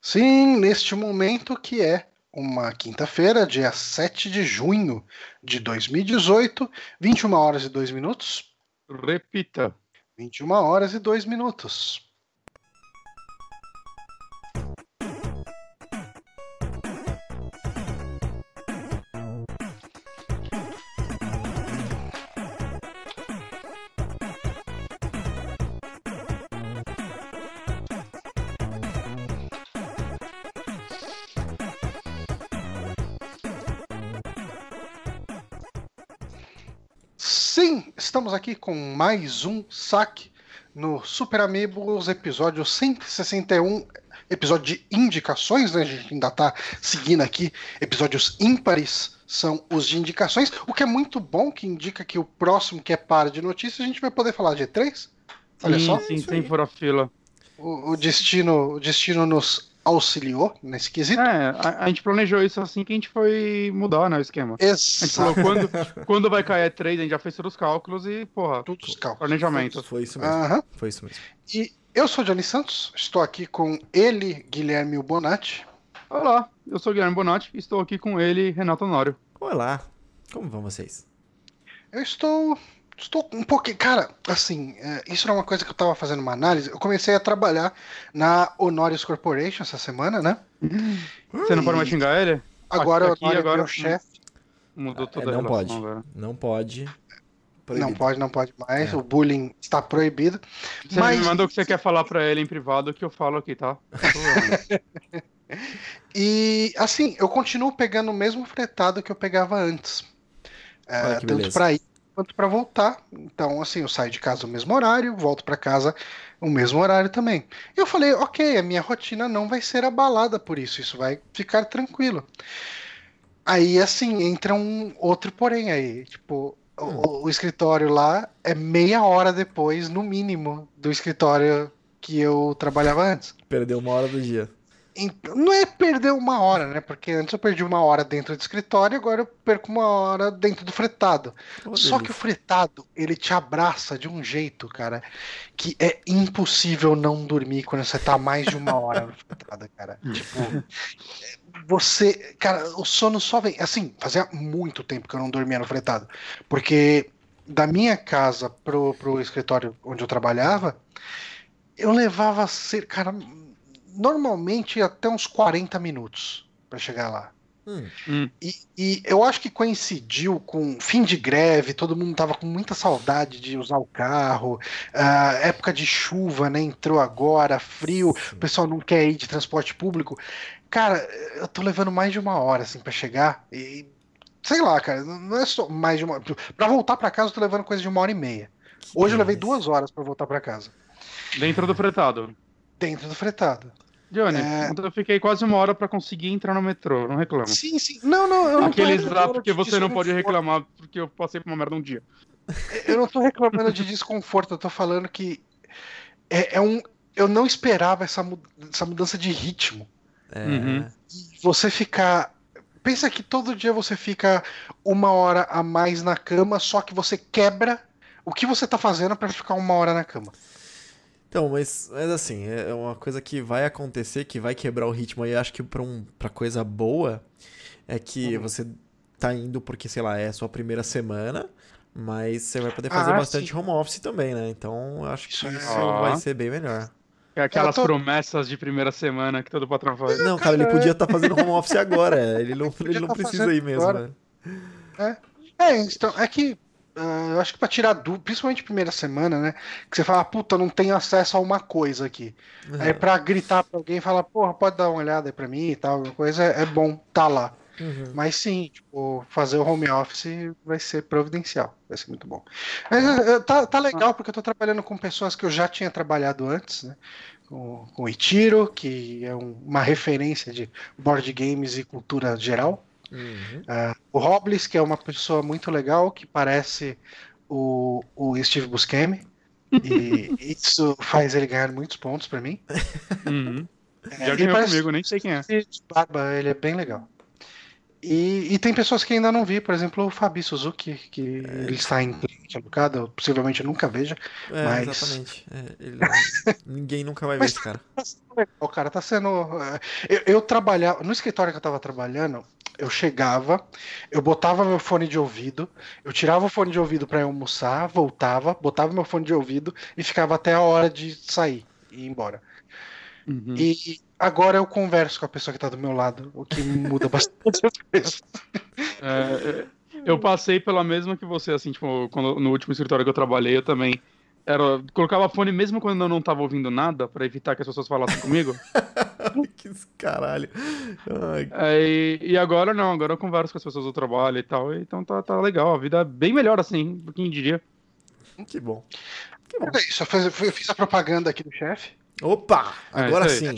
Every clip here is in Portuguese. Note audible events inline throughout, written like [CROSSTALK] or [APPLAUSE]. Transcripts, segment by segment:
Sim, neste momento que é uma quinta-feira, dia 7 de junho de 2018, 21 horas e 2 minutos. Repita. 21 horas e 2 minutos. Estamos aqui com mais um saque no Super Amigos, episódio 161, episódio de indicações, né? A gente ainda tá seguindo aqui episódios ímpares são os de indicações, o que é muito bom, que indica que o próximo que é par de notícias, a gente vai poder falar de E3. Olha sim, só. sim, sem fura fila. O, o destino, o destino nos auxiliou nesse quesito. É, a, a gente planejou isso assim que a gente foi mudar, né, o esquema. A gente Exato. falou quando, quando vai cair E3, a gente já fez todos os cálculos e, porra, Tudo os cálculos. planejamento. Foi isso mesmo. Aham. Foi isso mesmo. E eu sou Johnny Santos, estou aqui com ele, Guilherme Bonatti. Olá, eu sou o Guilherme Bonatti e estou aqui com ele, Renato Honório. Olá, como vão vocês? Eu estou. Estou um pouquinho. Cara, assim, é, isso era uma coisa que eu estava fazendo uma análise. Eu comecei a trabalhar na Honorius Corporation essa semana, né? Você não pode mais xingar ele? Agora Aqui, o Honório é agora- meu chefe. Mudou É, toda a não relação pode. agora. Não pode. Não Proibido. pode, não pode mais. É. O bullying está proibido. Você Mas- me mandou o que você quer falar pra ele em privado que eu falo aqui, tá? [LAUGHS] E assim, eu continuo pegando o mesmo fretado que eu pegava antes. É, tanto para ir quanto para voltar. Então, assim, eu saio de casa no mesmo horário, volto para casa no mesmo horário também. Eu falei, ok, a minha rotina não vai ser abalada por isso, isso vai ficar tranquilo. Aí, assim, entra um outro porém aí. Tipo, o, o escritório lá é meia hora depois, no mínimo, do escritório que eu trabalhava antes. Perdeu uma hora do dia. Então, não é perder uma hora, né? Porque antes eu perdi uma hora dentro do escritório, agora eu perco uma hora dentro do fretado. Oh, Só que o fretado, ele te abraça de um jeito, cara, que é impossível não dormir quando você tá mais de uma hora no fretado, cara. [LAUGHS] Tipo, você, cara, o sono só vem. Assim, fazia muito tempo que eu não dormia no fretado. Porque da minha casa pro, pro escritório onde eu trabalhava, eu levava cerca, cara, normalmente até uns 40 minutos pra chegar lá. Hum, Hum. E, e eu acho que coincidiu com fim de greve, todo mundo tava com muita saudade de usar o carro, ah, época de chuva, né? Entrou agora, frio, o pessoal não quer ir de transporte público. Cara, eu tô levando mais de uma hora, assim, pra chegar. E sei lá, cara, não é só mais de uma. Pra voltar pra casa, eu tô levando coisa de uma hora e meia. Hoje eu levei duas horas pra voltar pra casa, Dentro do fretado. Dentro do fretado. Johnny, É. então eu fiquei quase uma hora pra conseguir entrar no metrô, não reclamo. Sim, sim. Não, não, eu não tô Aqueles lá porque você não pode reclamar porque eu passei por uma merda um dia. Eu não tô reclamando de desconforto, eu tô falando que é, é um. Eu não esperava essa, essa mudança de ritmo. É, Uhum. Você ficar. Pensa que todo dia você fica uma hora a mais na cama, só que você quebra o que você tá fazendo pra ficar uma hora na cama. Então, mas, mas assim, é uma coisa que vai acontecer, que vai quebrar o ritmo aí, acho que pra, um, pra coisa boa, é que Uhum. você tá indo porque, sei lá, é a sua primeira semana, mas você vai poder Ah, fazer bastante sim. home office também, né? Então, eu acho que Isso é- vai ser bem melhor. É aquelas tô- promessas de primeira semana que todo patrão faz. Não, cara, ele podia estar fazendo home office agora, é, ele não, Podia ele não tá precisa ir mesmo, né? É, então, é que. Ah, eu acho que pra tirar dúvida, principalmente primeira semana, né? Que você fala, puta, não tenho acesso a uma coisa aqui. Aí pra gritar pra alguém e falar, porra, pode dar uma olhada aí pra mim e tal, alguma coisa, é, bom tá lá. Uhum. Mas sim, tipo, fazer o home office vai ser providencial, vai ser muito bom. Mas eh, tá, tá legal, porque eu tô trabalhando com pessoas que eu já tinha trabalhado antes, né? Com, com o Itiro, que é um- uma referência de board games e cultura geral. Uhum. Ah, o Robles, que é uma pessoa muito legal, que parece o, o Steve Buscemi. E [LAUGHS] isso faz ele ganhar muitos pontos pra mim. Uhum. É, Já ganhou comigo, nem sei quem é. barba, ele é bem legal. E, e tem pessoas que ainda não vi, por exemplo, o Fabi Suzuki, que ele está em cliente alocado, eu possivelmente nunca veja. É, Mas- exatamente. É, ele- [LAUGHS] Ninguém nunca vai ver Mas- esse cara. O cara tá sendo. é, Eu, eu trabalhava. No escritório que eu tava trabalhando, eu chegava, eu botava meu fone de ouvido, eu tirava o fone de ouvido pra ir almoçar, voltava, botava meu fone de ouvido e ficava até a hora de sair e ir embora. Uhum. E agora eu converso com a pessoa que tá do meu lado, o que muda [LAUGHS] bastante as coisas. É, eu passei pela mesma que você, assim, tipo, quando- no último escritório que eu trabalhei, eu também era, colocava fone mesmo quando eu não tava ouvindo nada, pra evitar que as pessoas falassem comigo. [LAUGHS] que caralho. Ai, Aí, e agora não, agora eu converso com as pessoas do trabalho e tal, então tá, tá legal, a vida é bem melhor assim, do que diria. que bom. É isso, eu fiz, eu fiz a propaganda aqui do chefe. Opa! É, Agora aí. sim.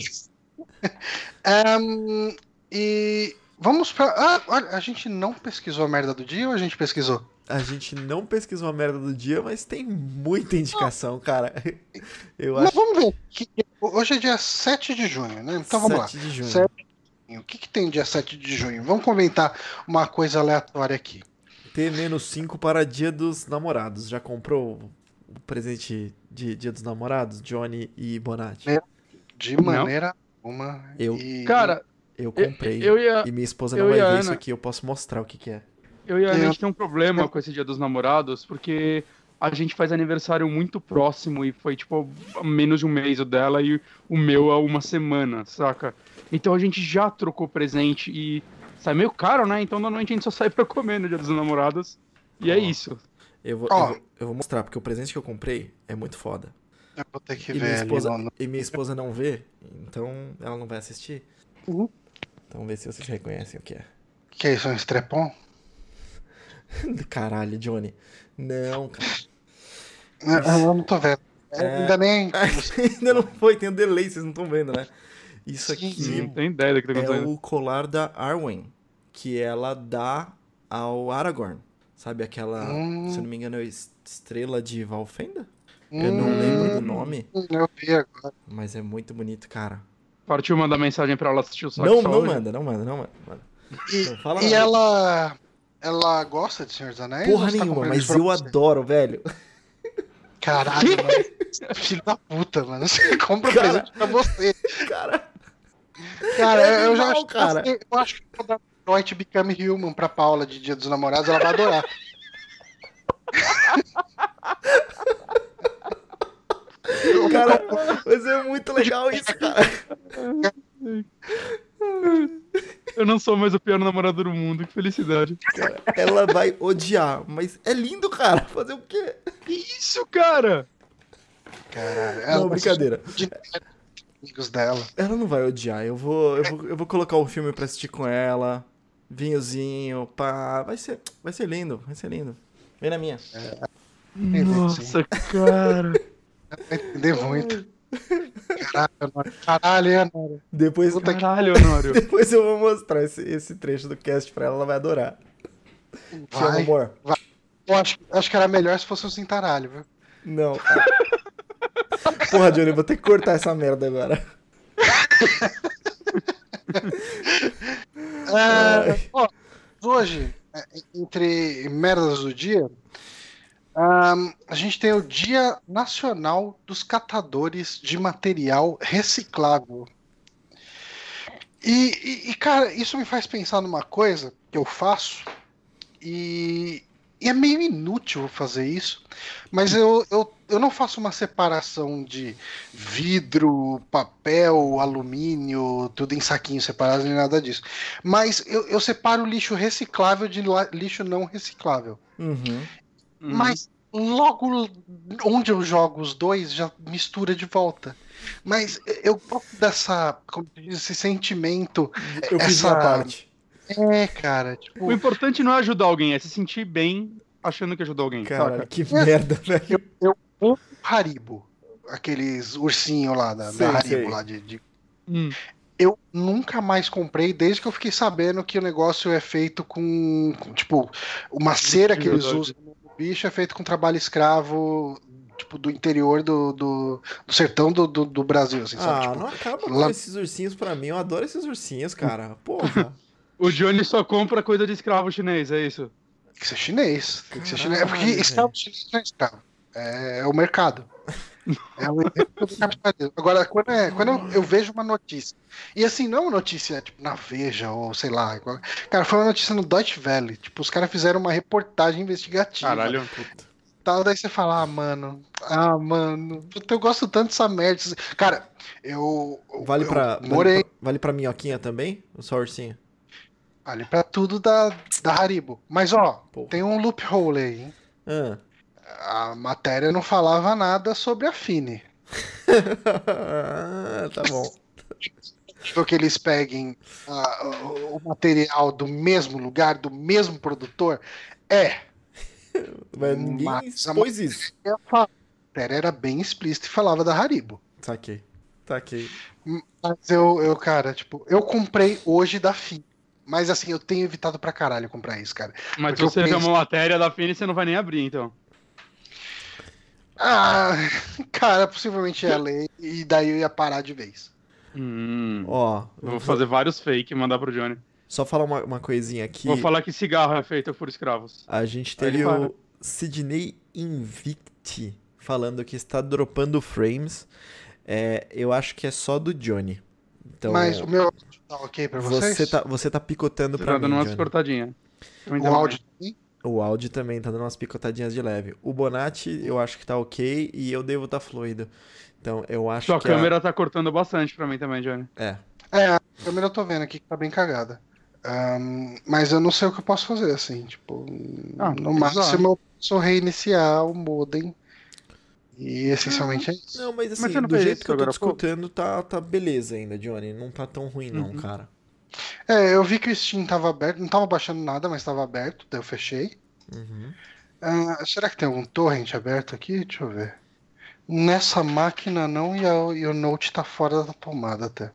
Ahn, e vamos pra. Ah, olha, a gente não pesquisou a merda do dia ou a gente pesquisou? A gente não pesquisou a merda do dia, mas tem muita indicação, cara. [LAUGHS] Eu Mas acho vamos ver. hoje é dia 7 de junho, né? Então vamos lá. 7 de junho. 7 de junho. O que, que tem dia 7 de junho? Vamos comentar uma coisa aleatória aqui. T-5 para Dia dos Namorados. Já comprou o presente de Dia dos Namorados, Johnny e Bonatti? De Não. maneira alguma. Eu- E- Cara, Eu eu, comprei. eu ia, E minha esposa eu não vai ver Ana- isso aqui, eu posso mostrar o que, que é. Eu e a gente tem um problema com esse dia dos namorados, porque a gente faz aniversário muito próximo e foi tipo menos de um mês o dela e o meu é uma semana, saca? Então a gente já trocou presente e sai meio caro, né? Então normalmente a gente só sai pra comer no dia dos namorados. E é isso. Eu vou, Ó. eu, vou, eu vou mostrar, porque o presente que eu comprei é muito foda. Eu vou ter que E ver minha, esposa, e minha esposa não vê, então ela não vai assistir. Uhum. Então vamos ver se vocês reconhecem o que é. Que é isso? Um estrepon? [LAUGHS] Caralho, Johnny. Não, cara. Eu, eu não tô vendo. É. Ainda nem. [LAUGHS] Ainda não foi, tem um delay, vocês não estão vendo, né? Isso aqui Sim. Não tem ideia do que tá é o colar da Arwen, que ela dá ao Aragorn. Sabe aquela, Hum. se eu não me engano, é es- estrela de Valfenda? Eu não Hum, lembro do nome, Eu vi agora. mas é muito bonito, cara. Partiu mandar mensagem pra ela assistir o Saco Não, Só não manda, não manda, não manda. manda. E, Não fala e ela. Ela gosta de Senhor dos Anéis? Porra tá nenhuma, comprando mas eu você? adoro, velho. Caralho, mano. [LAUGHS] Filho da puta, mano. Você compra Cara. presente pra você. Cara, Cara, É eu já animal, acho cara. você- eu acho que vou dar Detroit Become Human pra Paula de Dia dos Namorados, ela vai adorar. [LAUGHS] cara, mas é muito legal isso, cara. [LAUGHS] Eu não sou mais o pior namorado do mundo, que felicidade. Cara, Ela vai odiar, mas é lindo, cara. Fazer o quê? Que isso, cara? Caralho. Ela Não, vai brincadeira. de amigos dela. Ela não vai odiar. Eu vou, eu vou, eu vou colocar o filme pra assistir com ela. Vinhozinho, pá. Vai ser, vai ser lindo, vai ser lindo. Vem na minha. Nossa, cara. Vai entender muito. Caralho, Nora. Caralho, Nora? Depois, Caralho, Honório. [LAUGHS] depois eu vou mostrar esse, esse trecho do cast pra ela, ela vai adorar. Vai. amor. Eu acho, acho que era melhor se fosse um cintaralho, viu? Não. cara. [LAUGHS] Porra, Johnny, eu vou ter que cortar essa merda agora. [LAUGHS] É, ó, hoje, é, entre merdas do dia, ahn, a gente tem o Dia Nacional dos Catadores de Material Reciclável. E, e- cara, isso me faz pensar numa coisa que eu faço, e, e é meio inútil fazer isso, mas eu, eu, eu não faço uma separação de vidro, papel, alumínio, tudo em saquinhos separados, nem nada disso. Mas eu, eu separo lixo reciclável de lixo não reciclável. Uhum. Mas logo onde eu jogo os dois já mistura de volta. Mas eu gosto dessa, como diz, esse sentimento. Eu fiz Essa- minha parte. É, cara, tipo, O importante não é ajudar alguém, é se sentir bem achando que ajudou alguém. Cara, saca? que merda, velho. o Haribo, aqueles ursinhos lá da, da Haribo sei. lá de- de Hum. eu nunca mais comprei desde que eu fiquei sabendo que o negócio é feito com, com, tipo, uma cera que eles usam bicho é feito com trabalho escravo, tipo, do interior do, do, do sertão do, do, do Brasil, assim, sabe? Ah, Tipo, não acaba com lá- esses ursinhos pra mim. Eu adoro esses ursinhos, cara. Porra. [LAUGHS] O Johnny só compra coisa de escravo chinês, é isso? Tem que ser chinês. Tem que ser chinês. É porque escravo chinês não é escravo. É, é o mercado. É o exemplo do capitalismo. Agora, quando, é, quando eu, eu vejo uma notícia, e assim, não é uma notícia tipo na Veja ou sei lá. igual- Cara, foi uma notícia no Deutsche Welle. Tipo, os caras fizeram uma reportagem investigativa. Caralho. Tal, daí você fala, ah, mano, ah, mano, puta, eu gosto tanto dessa merda. Cara, eu. Vale eu pra, Morei. vale pra, vale pra minhoquinha também? Ou só? Vale pra tudo da, da Haribo. Mas, ó, Porra. tem um loophole aí, hein? Ah. A matéria não falava nada sobre a Fini. [LAUGHS] tá bom. Tipo que eles peguem ah, o- material do mesmo lugar, do mesmo produtor. É. [LAUGHS] Mas ninguém Mas a expôs isso. A matéria era bem explícita e falava da Haribo. Saquei. Saquei. Mas eu, eu, cara, tipo, eu comprei hoje da Fini. Mas assim, eu tenho evitado pra caralho comprar isso, cara. Mas se você eu vê penso- uma matéria da Fini, você não vai nem abrir, então. Ah, cara, possivelmente é lei. E daí eu ia parar de vez. Hum. Ó, Eu Vou fazer vários fake e mandar pro Johnny. só falar uma, uma coisinha aqui. Vou falar que cigarro é feito por escravos. A gente teve o Sidney Invicti falando que está dropando frames. É, eu acho que é só do Johnny. Então, Mas o meu áudio tá ok pra vocês? você tá, você tá picotando Você pra tá mim, dando umas Johnny. cortadinhas. O áudio? O áudio também tá dando umas picotadinhas de leve. O Bonatti eu acho que tá ok e eu devo tá fluido. Então eu acho Sua que a- câmera tá cortando bastante pra mim também, Johnny. É. É, a câmera eu tô vendo aqui que tá bem cagada. Ahn, mas eu não sei o que eu posso fazer, assim, tipo, Ah, no máximo eu posso reiniciar o modem. E essencialmente é isso. Não, mas assim, Mas do jeito que eu tô discutindo, tá, tá beleza ainda, Johnny. Não tá tão ruim, não, Uhum. cara. É, eu vi que o Steam tava aberto, não tava baixando nada, mas tava aberto, daí eu fechei. Uhum. Ah, será que tem algum torrent aberto aqui? Deixa eu ver. Nessa máquina não, e, a- e o Note tá fora da tomada até.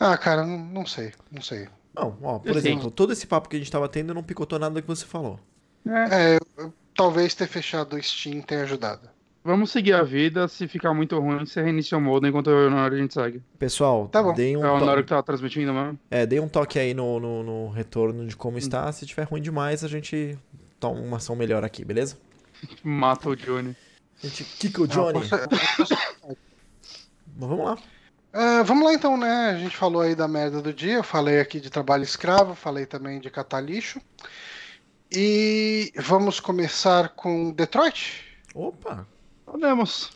Ah, cara, não, não sei, não sei. Não, ó, por Sim. exemplo, todo esse papo que a gente tava tendo não picotou nada que você falou. É, É, eu- talvez ter fechado o Steam tenha ajudado. Vamos seguir a vida. Se ficar muito ruim, você reinicia o modem enquanto eu e o Honório a gente segue. Pessoal, Tá bom. deem um, É o Honório que tá transmitindo mesmo. é, deem um toque aí no, no, no retorno de Hum. como está. Se tiver ruim demais, a gente toma uma ação melhor aqui, beleza? [LAUGHS] Mata o Johnny. A gente kika o Não, Johnny. Mas vamos lá. Ah, vamos lá então, né? A gente falou aí da merda do dia, eu falei aqui de trabalho escravo, falei também de catar lixo. E vamos começar com Detroit? Opa! Podemos.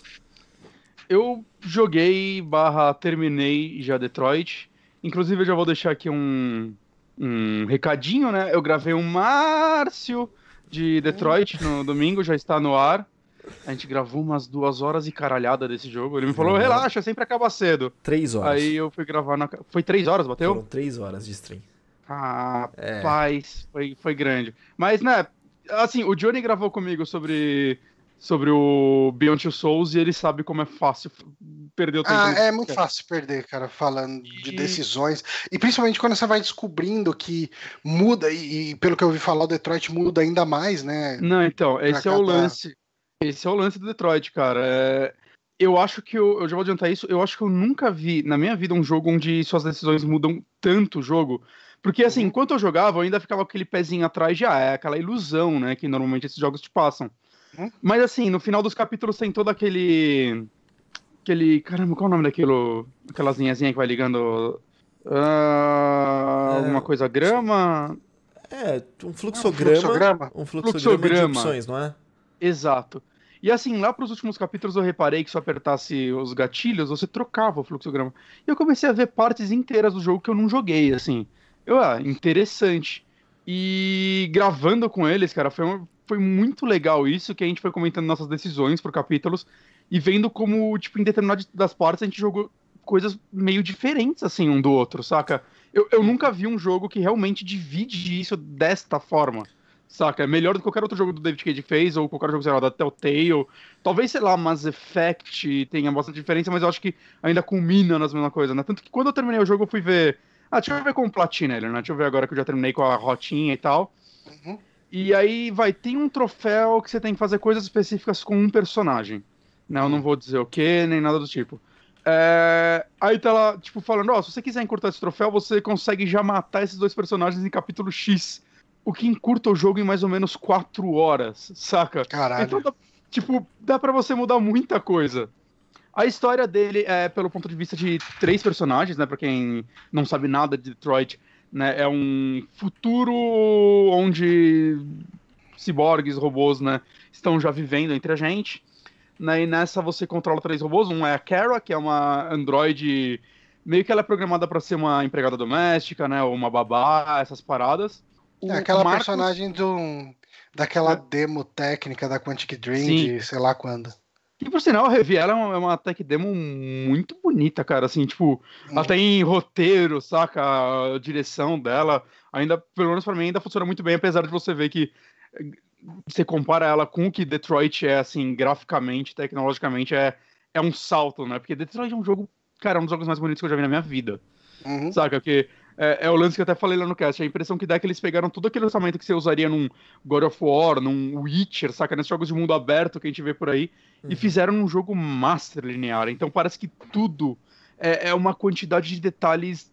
Eu joguei barra terminei já Detroit. Inclusive eu já vou deixar aqui um, um recadinho, né? Eu gravei um Márcio de Detroit no domingo, já está no ar. A gente gravou umas duas horas e caralhada desse jogo. Ele me falou, Uhum. relaxa, sempre acaba cedo. Três horas. Aí eu fui gravar na. Foi três horas, bateu? Foram três horas de stream. Ah, É. Rapaz, foi, foi grande. Mas, né, assim, o Johnny gravou comigo sobre, sobre o Beyond Two Souls e ele sabe como é fácil perder o tempo. Ah, é muito fácil perder, cara, falando de E- decisões. E principalmente quando você vai descobrindo que muda, e, e pelo que eu ouvi falar, o Detroit muda ainda mais, né? Não, então, esse é o lance. Esse é o lance do Detroit, cara. É, Eu acho que eu, eu já vou adiantar isso. Eu acho que eu nunca vi na minha vida um jogo onde suas decisões mudam tanto o jogo. Porque, assim, Uhum. enquanto eu jogava, eu ainda ficava com aquele pezinho atrás de, ah, é aquela ilusão, né, que normalmente esses jogos te passam. Mas, assim, no final dos capítulos tem todo aquele. Aquele. Caramba, qual é o nome daquilo? Aquelas linhazinhas que vai ligando. ah, É. Alguma coisa grama? É, um fluxograma. fluxograma? Um fluxograma, de Fluxograma. opções, não é? Exato. E assim, lá pros últimos capítulos eu reparei que se eu apertasse os gatilhos, você trocava o fluxograma. E eu comecei a ver partes inteiras do jogo que eu não joguei, assim. Eu, ah, interessante. E gravando com eles, cara, foi, um- foi muito legal isso, que a gente foi comentando nossas decisões por capítulos e vendo como, tipo, em determinadas das partes a gente jogou coisas meio diferentes, assim, um do outro, saca? Eu, eu nunca vi um jogo que realmente divide isso desta forma. Saca? É melhor do que qualquer outro jogo do David Cage fez, ou qualquer jogo, sei lá, da Telltale. Talvez, sei lá, Mass Effect tenha bastante diferença, mas eu acho que ainda culmina nas mesmas coisas, né? Tanto que quando eu terminei o jogo, eu fui ver. Ah, deixa eu ver como platina ele, né? Deixa eu ver agora que eu já terminei com a rotinha e tal. Uhum. E aí vai, tem um troféu que você tem que fazer coisas específicas com um personagem. Né? Eu não vou dizer o que, nem nada do tipo. É, aí tá lá, tipo, falando, ó, se você quiser encurtar esse troféu, você consegue já matar esses dois personagens em capítulo X. O que encurta o jogo em mais ou menos 4 horas, saca? Caralho. Então, dá, tipo, dá pra você mudar muita coisa. A história dele é pelo ponto de vista de três personagens, né? Pra quem não sabe nada de Detroit, né? É um futuro onde ciborgues, robôs, né? Estão já vivendo entre a gente. Né, e nessa você controla três robôs. Um é a Kara, que é uma androide. Meio que ela é programada para ser uma empregada doméstica, né? Ou uma babá, essas paradas. É aquela Marcos... personagem do, daquela é. demo técnica da Quantic Dream, Sim. de sei lá quando. E por sinal, a Revi ela é uma, é uma tech demo muito bonita, cara. Assim, tipo, hum. ela tem roteiro, saca? A direção dela, ainda, pelo menos pra mim, ainda funciona muito bem, apesar de você ver que você compara ela com o que Detroit é, assim, graficamente, tecnologicamente, é, é um salto, né? Porque Detroit é um jogo, cara, é um dos jogos mais bonitos que eu já vi na minha vida. Uhum. Saca? Porque é, é, o lance que eu até falei lá no cast. A impressão que dá é que eles pegaram todo aquele orçamento que você usaria num God of War, num Witcher, saca? Nesses jogos de mundo aberto que a gente vê por aí, uhum. e fizeram um jogo master linear. Então parece que tudo é, é uma quantidade de detalhes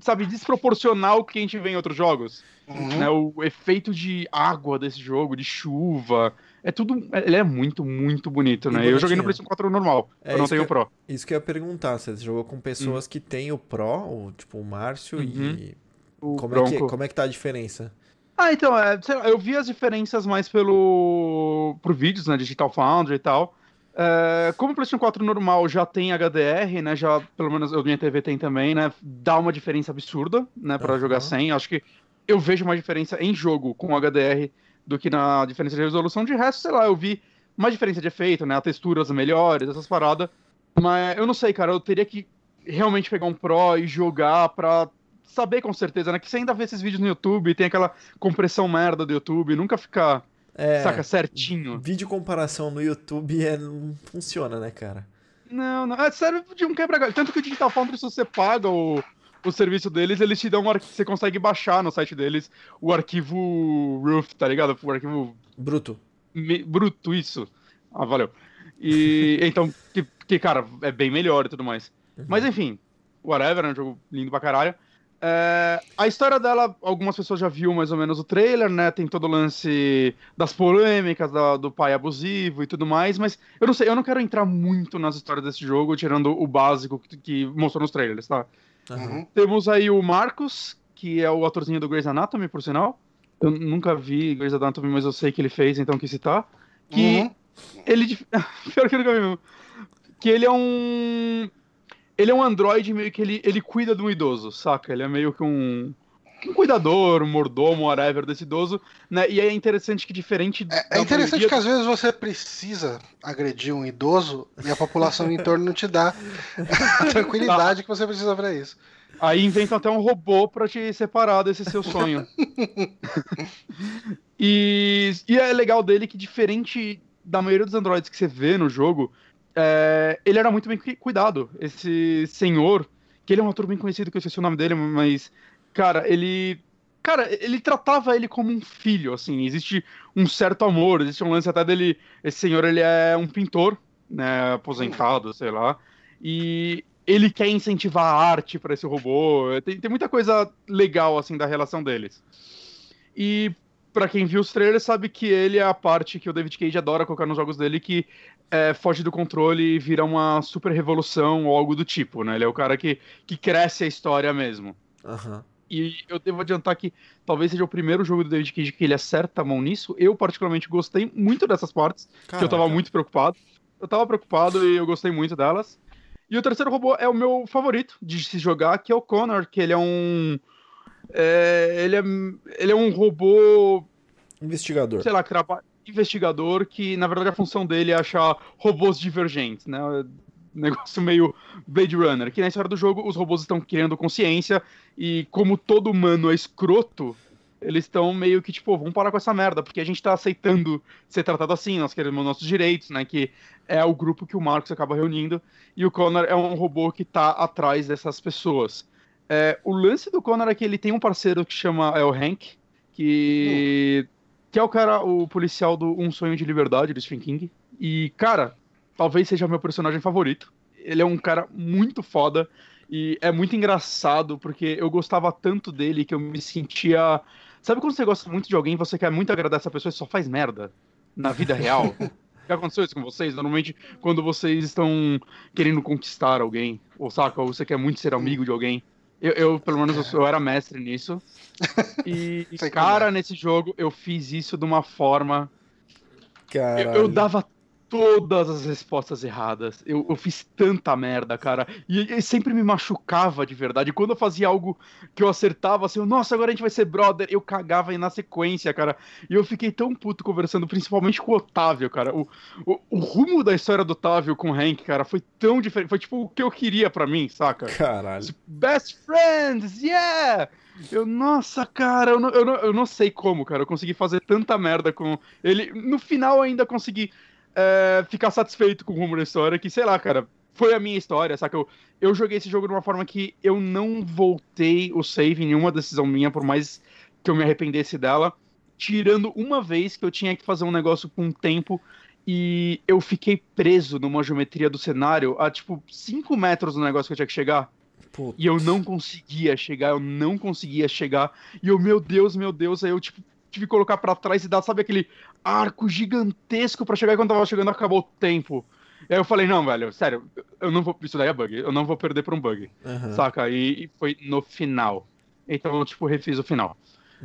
sabe, desproporcional que a gente vê em outros jogos. Uhum. Né, o efeito de água desse jogo, de chuva. É tudo. Ele é muito, muito bonito, né? Eu joguei no PlayStation 4 normal, é, eu não tenho o Pro. Isso que eu ia perguntar, você jogou com pessoas uhum. que têm o Pro, o, tipo o Márcio, uhum. e. O como, é que, como é que tá a diferença? Ah, então, é, lá, eu vi as diferenças mais pelo. por vídeos, né? Digital Foundry e tal. É, como o PlayStation 4 normal já tem HDR, né? Já, pelo menos a minha TV tem também, né? Dá uma diferença absurda, né? Para uhum. jogar sem. Acho que eu vejo uma diferença em jogo com HDR do que na diferença de resolução. De resto, sei lá, eu vi uma diferença de efeito, né? Texturas melhores, essas paradas. Mas eu não sei, cara. Eu teria que realmente pegar um Pro e jogar pra saber com certeza, né? Que você ainda vê esses vídeos no YouTube, tem aquela compressão merda do YouTube, nunca ficar é, Saca certinho. Vídeo comparação no YouTube é, não funciona, né, cara? Não, não. É sério de um quebra Tanto que o Digital Foundry, se você paga o, o serviço deles, eles te dão um arquivo. Você consegue baixar no site deles o arquivo Roof, tá ligado? O arquivo. Bruto. Me, bruto, isso. Ah, valeu. E [LAUGHS] então, que, que, cara, é bem melhor e tudo mais. Uhum. Mas enfim, whatever, é um jogo lindo pra caralho. É, a história dela, algumas pessoas já viu mais ou menos o trailer, né? Tem todo o lance das polêmicas da, do pai abusivo e tudo mais, mas eu não sei, eu não quero entrar muito nas histórias desse jogo, tirando o básico que, que mostrou nos trailers, tá? Uhum. Temos aí o Marcos, que é o atorzinho do Grey's Anatomy, por sinal. Eu nunca vi Grey's Anatomy, mas eu sei que ele fez, então quis citar. Que uhum. ele. [LAUGHS] Pior que eu nunca vi. Que ele é um ele é um androide meio que ele, ele cuida de um idoso, saca? Ele é meio que um, um cuidador, um mordomo, whatever, desse idoso, né? E é interessante que diferente... É, é interessante maioria... que às vezes você precisa agredir um idoso e a população em torno não te dá a [LAUGHS] tranquilidade que você precisa para isso. Aí inventam até um robô para te separar desse seu sonho. [LAUGHS] e, e é legal dele que diferente da maioria dos androides que você vê no jogo, é, ele era muito bem cuidado. Esse senhor, que ele é um ator bem conhecido, que eu esqueci o nome dele, mas, cara, ele. Cara, ele tratava ele como um filho, assim. Existe um certo amor, existe um lance até dele. Esse senhor, ele é um pintor, né, aposentado, sei lá. E ele quer incentivar a arte para esse robô. Tem, tem muita coisa legal, assim, da relação deles. E para quem viu os trailers sabe que ele é a parte que o David Cage adora colocar nos jogos dele, que é, foge do controle e vira uma super revolução ou algo do tipo, né? Ele é o cara que, que cresce a história mesmo. Uhum. E eu devo adiantar que talvez seja o primeiro jogo do David Cage que ele acerta a mão nisso. Eu, particularmente, gostei muito dessas partes, Caraca. que eu tava muito preocupado. Eu tava preocupado e eu gostei muito delas. E o terceiro robô é o meu favorito de se jogar, que é o Connor, que ele é um é, ele, é, ele é um robô. Investigador. Sei lá, que trabalha. Investigador, que na verdade a função dele é achar robôs divergentes, né? [LAUGHS] Negócio meio Blade Runner. Que na história do jogo os robôs estão criando consciência e, como todo humano é escroto, eles estão meio que tipo, vamos parar com essa merda, porque a gente tá aceitando ser tratado assim, nós queremos nossos direitos, né? Que é o grupo que o Marcos acaba reunindo, e o Connor é um robô que tá atrás dessas pessoas. É, o lance do Connor é que ele tem um parceiro que chama é o Hank, que, que é o cara, o policial do Um Sonho de Liberdade, do Stephen King. E, cara, talvez seja o meu personagem favorito. ele é um cara muito foda e é muito engraçado porque eu gostava tanto dele que eu me sentia. Sabe quando você gosta muito de alguém, você quer muito agradar essa pessoa e só faz merda na vida real? [LAUGHS] Já aconteceu isso com vocês? Normalmente, quando vocês estão querendo conquistar alguém, ou saca, ou você quer muito ser amigo de alguém. Eu, eu pelo menos, eu, eu, era mestre nisso. [LAUGHS] E, cara, nesse jogo, eu fiz isso de uma forma. Eu, eu, dava todas as respostas erradas. Eu, eu fiz tanta merda, cara. E, e, sempre me machucava de verdade. Quando eu fazia algo que eu acertava, assim, nossa, agora a gente vai ser brother, eu cagava aí na sequência, cara. E eu fiquei tão puto conversando, principalmente com o Otávio, cara. O, o, o rumo da história do Otávio com o Hank, cara, foi tão diferente. Foi tipo o que eu queria para mim, saca? Caralho. Best friends, yeah! Eu, nossa, cara, eu não, eu, não, eu não sei como, cara. Eu consegui fazer tanta merda com ele. No final, ainda consegui é, ficar satisfeito com o rumo da história, que, sei lá, cara, foi a minha história, saca? Eu, eu joguei esse jogo de uma forma que eu não voltei o save em nenhuma decisão minha, por mais que eu me arrependesse dela, tirando uma vez que eu tinha que fazer um negócio com tempo e eu fiquei preso numa geometria do cenário a, tipo, 5 metros do negócio que eu tinha que chegar. Putz. E eu não conseguia chegar, eu não conseguia chegar. E eu, meu Deus, meu Deus, aí eu, tipo, tive que colocar para trás e dar, sabe, aquele arco gigantesco para chegar e quando tava chegando acabou o tempo. E aí eu falei, não, velho, sério, eu não vou. Isso daí é bug, eu não vou perder por um bug. Uhum. Saca? E, e, foi no final. Então eu, tipo, refiz o final.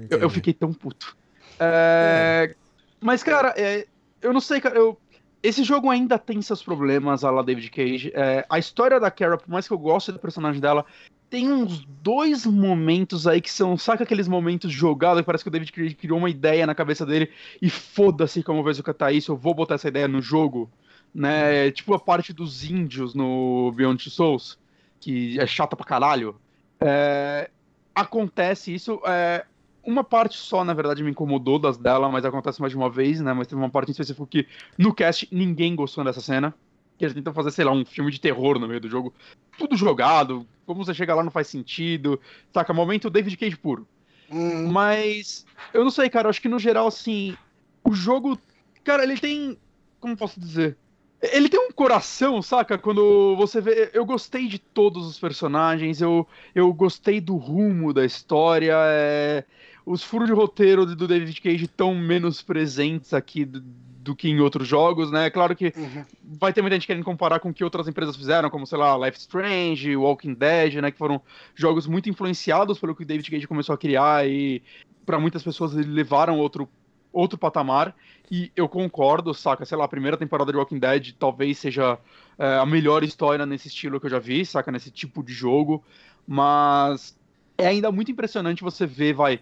Eu, eu, fiquei tão puto. É... Mas, cara, é... eu não sei, cara, eu. Esse jogo ainda tem seus problemas, a la David Cage. É, a história da Kara, por mais que eu goste do personagem dela, tem uns dois momentos aí que são, saca aqueles momentos jogados que parece que o David Cage criou uma ideia na cabeça dele e foda-se como vai executar isso, eu vou botar essa ideia no jogo, né? Tipo a parte dos índios no Beyond Two Souls, que é chata pra caralho. É, acontece isso, é, uma parte só, na verdade, me incomodou das dela, mas acontece mais de uma vez, né? Mas teve uma parte em específico que no cast ninguém gostou dessa cena que eles tentam fazer, sei lá, um filme de terror no meio do jogo. Tudo jogado, como você chega lá não faz sentido. Saca, momento David Cage puro. Hum. Mas, eu não sei, cara, eu acho que no geral, assim, o jogo, cara, ele tem. Como posso dizer? Ele tem um coração, saca? Quando você vê. Eu gostei de todos os personagens, eu, eu gostei do rumo da história. É... Os furos de roteiro do David Cage estão menos presentes aqui do que em outros jogos, né? Claro que uhum. vai ter muita gente querendo comparar com o que outras empresas fizeram, como, sei lá, Life Strange, Walking Dead, né? Que foram jogos muito influenciados pelo que o David Cage começou a criar e para muitas pessoas levaram outro outro patamar. E eu concordo, saca? Sei lá, a primeira temporada de Walking Dead talvez seja é, a melhor história nesse estilo que eu já vi, saca? Nesse tipo de jogo. Mas é ainda muito impressionante você ver, vai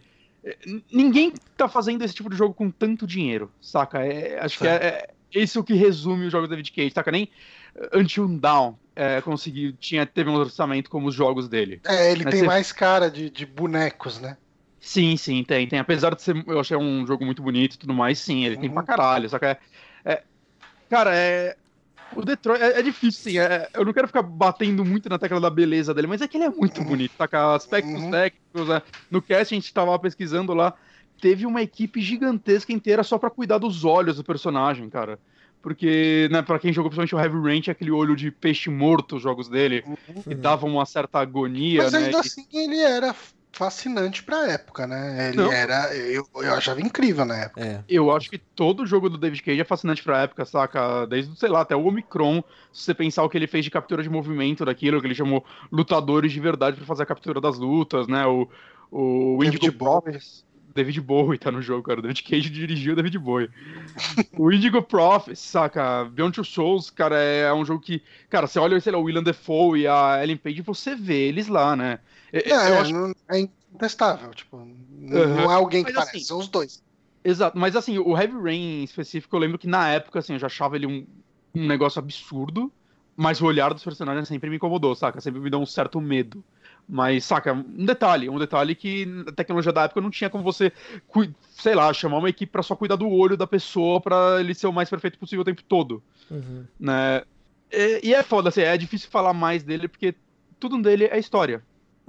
Ninguém tá fazendo esse tipo de jogo com tanto dinheiro, saca? É, acho certo. que é, é isso que resume o jogo do David Cage, saca? Nem Until Down é, conseguiu, tinha, teve um orçamento como os jogos dele. É, ele Mas tem você... mais cara de, de bonecos, né? Sim, sim, tem, tem. Apesar de ser, eu achei um jogo muito bonito e tudo mais, sim, ele uhum. tem pra caralho, saca? É, é, cara, é, o Detroit é, é difícil, sim. É, eu não quero ficar batendo muito na tecla da beleza dele, mas é que ele é muito bonito, tá? Aspectos uhum. técnicos. Né? No cast a gente tava pesquisando lá. Teve uma equipe gigantesca inteira só para cuidar dos olhos do personagem, cara. Porque, né, pra quem jogou principalmente o Heavy Rain, aquele olho de peixe morto, os jogos dele, uhum. e dava uma certa agonia, Mas né? ainda assim ele era fascinante pra época, né? Ele Não. era. Eu, eu achava incrível na época. É. Eu acho que todo jogo do David Cage é fascinante pra época, saca? Desde, sei lá, até o Omicron, se você pensar o que ele fez de captura de movimento daquilo, que ele chamou lutadores de verdade para fazer a captura das lutas, né? O, o Indigo Prophecy. David Bowie tá no jogo, cara. O David Cage dirigiu o David Bowie. o Indigo Prophecy, saca? Beyond Two Souls, cara, é um jogo que. Cara, você olha, sei lá, o William Defoe e a Ellen Page, você vê eles lá, né? É, é, acho... não, é incontestável, tipo, uhum. não é alguém que mas, parece, assim, são os dois. Exato, mas assim, o Heavy Rain em específico, eu lembro que na época, assim, eu já achava ele um, um negócio absurdo, mas o olhar dos personagens sempre me incomodou, saca? Sempre me deu um certo medo. Mas, saca, um detalhe, um detalhe que a tecnologia da época não tinha como você, sei lá, chamar uma equipe para só cuidar do olho da pessoa para ele ser o mais perfeito possível o tempo todo. Uhum. Né? E, e, é foda, assim, é difícil falar mais dele porque tudo dele é história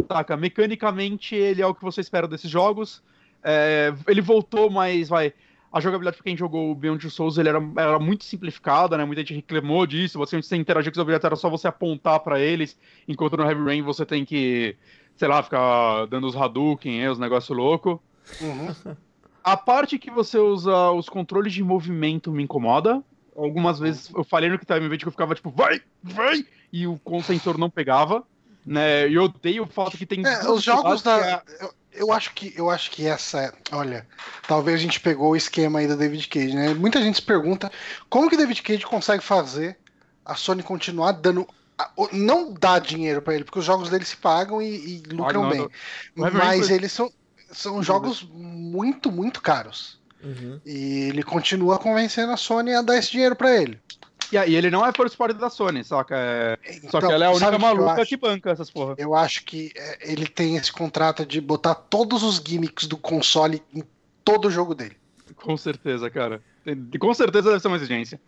saca? Mecanicamente, ele é o que você espera desses jogos. É, ele voltou, mas vai. a jogabilidade pra quem jogou o Beyond Two Souls ele era, era muito simplificada, né? Muita gente reclamou disso. Você, você interagir com os objetos era só você apontar para eles, enquanto no Heavy Rain você tem que, sei lá, ficar dando os Hadouken, os negócios loucos. Uhum. A parte que você usa os controles de movimento me incomoda. Algumas vezes eu falei no que Time Event que eu ficava tipo, vai, vai! E o sensor não pegava. Né? E eu odeio o fato que tem. É, os jogos da. É... Eu, eu, acho que, eu acho que essa. Olha, talvez a gente pegou o esquema aí da David Cage, né? Muita gente se pergunta como que David Cage consegue fazer a Sony continuar dando não dá dinheiro para ele, porque os jogos dele se pagam e, e lucram ah, bem. Mas eles são, são jogos muito, muito caros. Uhum. E ele continua convencendo a Sony a dar esse dinheiro para ele. E aí ele não é first party da Sony, saca? É... Então, só que ela é a única maluca que, que, banca essas porra. Eu acho que é, ele tem esse contrato de botar todos os gimmicks do console em todo o jogo dele. Com certeza, cara. Com certeza deve ser uma exigência.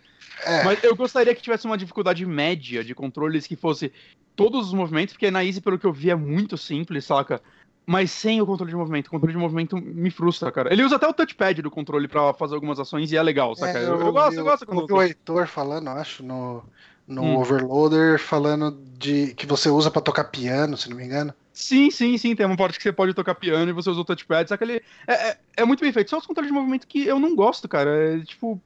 É. Mas eu gostaria que tivesse uma dificuldade média de controles que fosse todos os movimentos, porque na Easy, pelo que eu vi, é muito simples, saca? Mas sem o controle de movimento. O controle de movimento me frustra, cara. Ele usa até o touchpad do controle para fazer algumas ações e é legal, saca? É, eu, eu, eu, gosto, eu gosto quando. o Heitor falando, acho, no, no hum. Overloader, falando de que você usa para tocar piano, se não me engano. Sim, sim, sim. Tem uma parte que você pode tocar piano e você usa o touchpad. Saca? Ele é, é, é muito bem feito. Só os controles de movimento que eu não gosto, cara. É tipo.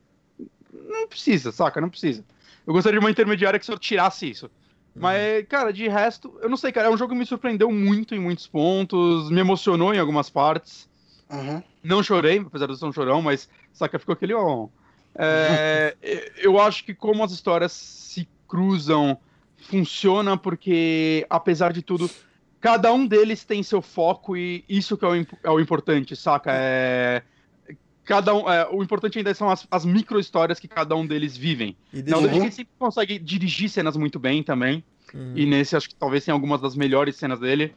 Não precisa, saca? Não precisa. Eu gostaria de uma intermediária que só tirasse isso. Mas, cara, de resto, eu não sei, cara. É um jogo que me surpreendeu muito em muitos pontos, me emocionou em algumas partes. Uhum. Não chorei, apesar de ser um chorão, mas saca, ficou aquele ó. É, [LAUGHS] eu acho que como as histórias se cruzam, funciona porque, apesar de tudo, cada um deles tem seu foco e isso que é o, é o importante, saca? É, cada um, é, o importante ainda são as, as micro histórias que cada um deles vivem. E David sempre consegue dirigir cenas muito bem também. Hum. E nesse acho que talvez tenha algumas das melhores cenas dele.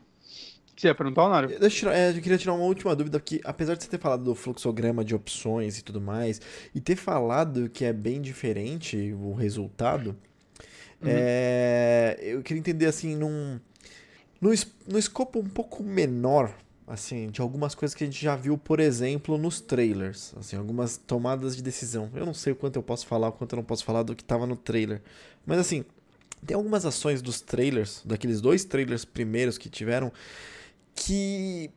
Que você ia perguntar, Nário? Deixa eu, tirar, é, eu queria tirar uma última dúvida, porque apesar de você ter falado do fluxograma de opções e tudo mais, e ter falado que é bem diferente o resultado, uhum. é, eu queria entender assim, num, no, no escopo um pouco menor assim, de algumas coisas que a gente já viu, por exemplo, nos trailers, assim, algumas tomadas de decisão. Eu não sei o quanto eu posso falar, o quanto eu não posso falar do que estava no trailer. Mas assim, tem algumas ações dos trailers, daqueles dois trailers primeiros que tiveram, que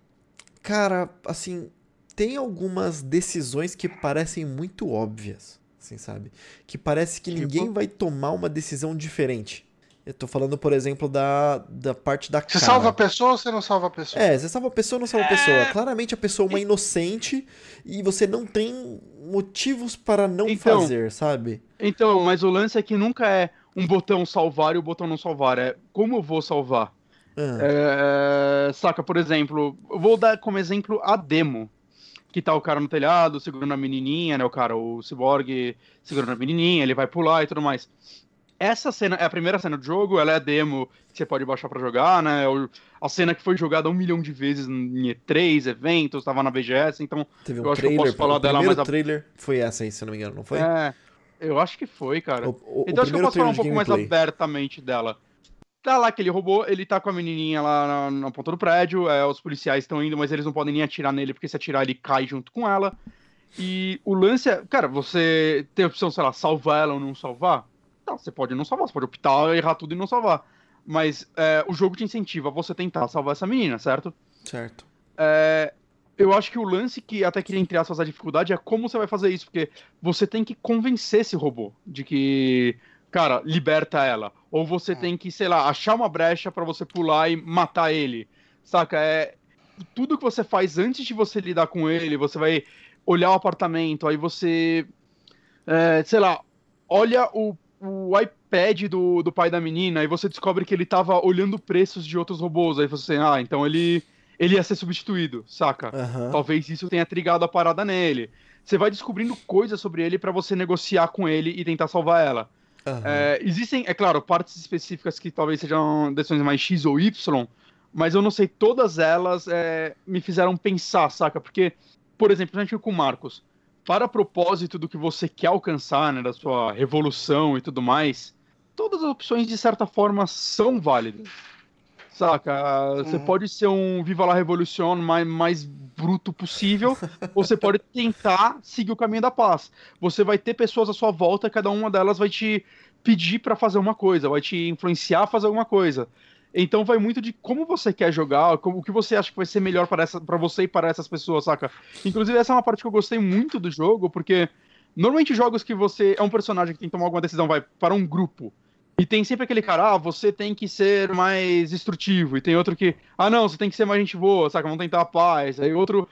cara, assim, tem algumas decisões que parecem muito óbvias, assim, sabe? Que parece que tipo... ninguém vai tomar uma decisão diferente. Eu tô falando, por exemplo, da, da parte da Você cara. salva a pessoa ou você não salva a pessoa? É, você salva a pessoa ou não salva a pessoa. É... Claramente a pessoa é uma inocente e você não tem motivos para não então, fazer, sabe? Então, mas o lance é que nunca é um botão salvar e o botão não salvar. É como eu vou salvar. Ah. É, saca, por exemplo, eu vou dar como exemplo a demo. Que tá o cara no telhado segurando a menininha, né? O cara, o cyborg segurando a menininha, ele vai pular e tudo mais essa cena é a primeira cena do jogo, ela é a demo que você pode baixar para jogar, né? A cena que foi jogada um milhão de vezes em E3, eventos, tava na BGS, então Teve um eu acho trailer, que eu posso falar dela mais. O trailer foi essa aí, se não me engano, não foi? É, eu acho que foi, cara. O, o, então o acho que eu posso falar um pouco mais abertamente dela. Tá lá aquele robô, ele tá com a menininha lá na, na ponta do prédio, é, os policiais estão indo, mas eles não podem nem atirar nele, porque se atirar ele cai junto com ela. E o lance é, cara, você tem a opção, sei lá, salvar ela ou não salvar? Tá, você pode não salvar, você pode optar, errar tudo e não salvar. Mas é, o jogo te incentiva a você tentar salvar essa menina, certo? Certo. É, eu acho que o lance que até queria, entre aspas, a dificuldade é como você vai fazer isso, porque você tem que convencer esse robô de que, cara, liberta ela. Ou você tem que, sei lá, achar uma brecha para você pular e matar ele. Saca? É. Tudo que você faz antes de você lidar com ele, você vai olhar o apartamento, aí você. É, sei lá, olha o o iPad do, do pai da menina e você descobre que ele tava olhando preços de outros robôs. Aí você, ah, então ele, ele ia ser substituído, saca? Uhum. Talvez isso tenha trigado a parada nele. Você vai descobrindo coisas sobre ele para você negociar com ele e tentar salvar ela. Uhum. É, existem, é claro, partes específicas que talvez sejam decisões mais X ou Y, mas eu não sei, todas elas é, me fizeram pensar, saca? Porque, por exemplo, a gente com o Marcos para propósito do que você quer alcançar, né, da sua revolução e tudo mais, todas as opções de certa forma são válidas. Saca? Você uhum. pode ser um Viva la Revolution mais, mais bruto possível, ou [LAUGHS] você pode tentar seguir o caminho da paz. Você vai ter pessoas à sua volta, cada uma delas vai te pedir para fazer uma coisa, vai te influenciar a fazer alguma coisa. Então vai muito de como você quer jogar, como, o que você acha que vai ser melhor para, essa, para você e para essas pessoas, saca? Inclusive, essa é uma parte que eu gostei muito do jogo, porque normalmente jogos que você é um personagem que tem que tomar alguma decisão, vai para um grupo. E tem sempre aquele cara, ah, você tem que ser mais destrutivo. E tem outro que, ah, não, você tem que ser mais gente boa, saca? Vamos tentar a paz. Aí outro,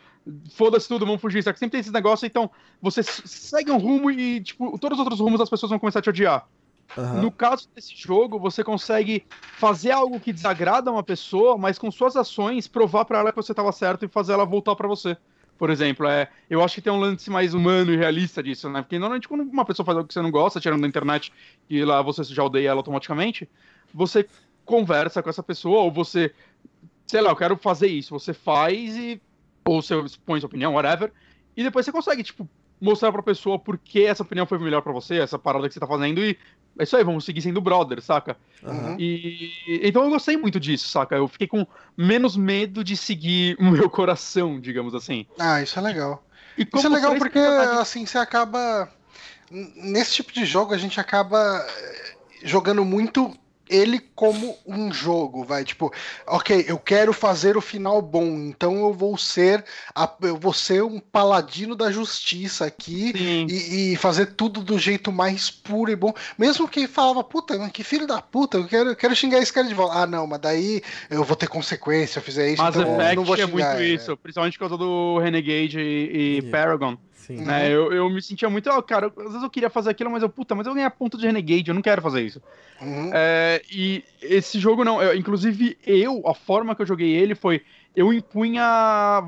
foda-se tudo, vamos fugir, saca? Sempre tem esse negócio, então você segue um rumo e, tipo, todos os outros rumos as pessoas vão começar a te odiar. Uhum. No caso desse jogo, você consegue fazer algo que desagrada uma pessoa, mas com suas ações provar para ela que você estava certo e fazer ela voltar para você. Por exemplo, é, eu acho que tem um lance mais humano e realista disso, né? Porque normalmente quando uma pessoa faz algo que você não gosta, tirando da internet e lá você já odeia ela automaticamente, você conversa com essa pessoa ou você, sei lá, eu quero fazer isso, você faz e ou você expõe sua opinião, whatever, e depois você consegue, tipo, mostrar pra pessoa por que essa opinião foi melhor para você, essa parada que você tá fazendo, e é isso aí, vamos seguir sendo brother, saca? Uhum. E, então eu gostei muito disso, saca? Eu fiquei com menos medo de seguir [LAUGHS] o meu coração, digamos assim. Ah, isso é legal. E isso é legal porque, assim, você acaba. Nesse tipo de jogo, a gente acaba eh, jogando muito ele como um jogo, vai, tipo, ok, eu quero fazer o final bom, então eu vou ser a, eu vou ser um paladino da justiça aqui e, e, fazer tudo do jeito mais puro e bom. Mesmo que falava, puta, que filho da puta, eu quero, eu quero xingar esse cara de volta. Ah, não, mas daí eu vou ter consequência se eu fizer isso, Mas então eu não vou xingar. é muito isso, principalmente por causa do Renegade e, e Paragon. Sim. Né? Eu, eu me sentia muito, ó, cara, às vezes eu queria fazer aquilo, mas eu, puta, mas eu ganhei a ponto de Renegade, eu não quero fazer isso. Uhum. É, e esse jogo não, eu, inclusive eu, a forma que eu joguei ele foi, eu impunha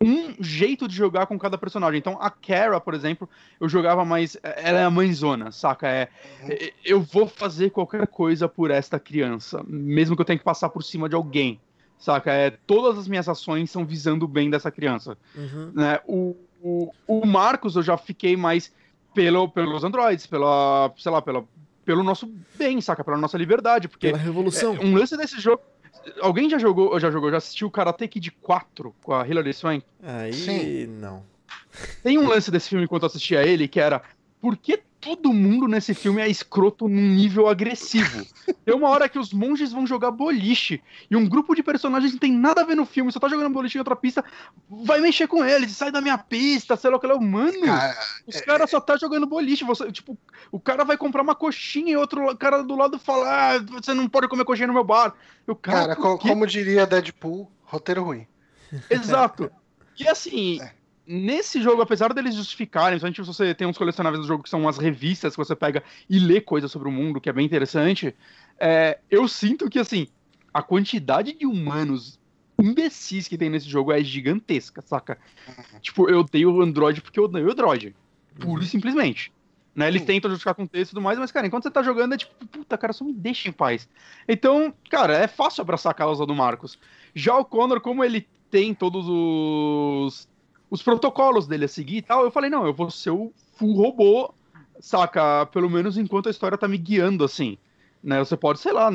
um jeito de jogar com cada personagem. Então, a Kara, por exemplo, eu jogava mais. Ela é a mãezona, saca? É, uhum. Eu vou fazer qualquer coisa por esta criança, mesmo que eu tenha que passar por cima de alguém, saca? É, todas as minhas ações são visando o bem dessa criança. Uhum. Né? O, o, o Marcos eu já fiquei mais pelo, pelos androids, pela, sei lá, pela, pelo nosso bem, saca? Pela nossa liberdade. Porque pela revolução. É, um lance desse jogo. Alguém já jogou, já jogou, já assistiu Karate Kid 4 com a Hilary Swank? Aí Sim. não. Tem um lance desse filme enquanto eu assistia ele que era por que todo mundo nesse filme é escroto num nível agressivo. Tem uma hora que os monges vão jogar boliche e um grupo de personagens não tem nada a ver no filme, só tá jogando boliche em outra pista, vai mexer com eles, sai da minha pista, sei lá o que é. Mano, cara, os é... caras só tá jogando boliche. Você, tipo, o cara vai comprar uma coxinha e outro cara do lado fala: ah, você não pode comer coxinha no meu bar. Eu, cara, cara como, como diria Deadpool, roteiro ruim. Exato. E assim, é nesse jogo, apesar deles justificarem, principalmente se você tem uns colecionáveis do jogo que são umas revistas que você pega e lê coisas sobre o mundo, que é bem interessante, é, eu sinto que, assim, a quantidade de humanos imbecis que tem nesse jogo é gigantesca, saca? Uhum. Tipo, eu odeio o Android porque eu odeio o Android. Puro e simplesmente. Né, eles tentam justificar com texto e tudo mais, mas, cara, enquanto você tá jogando, é tipo, puta, cara, só me deixa em paz. Então, cara, é fácil abraçar a causa do Marcos. Já o Connor, como ele tem todos os os protocolos dele a seguir e tal. Eu falei, não, eu vou ser o full robô, saca? Pelo menos enquanto a história tá me guiando, assim. Né? Você pode, sei lá,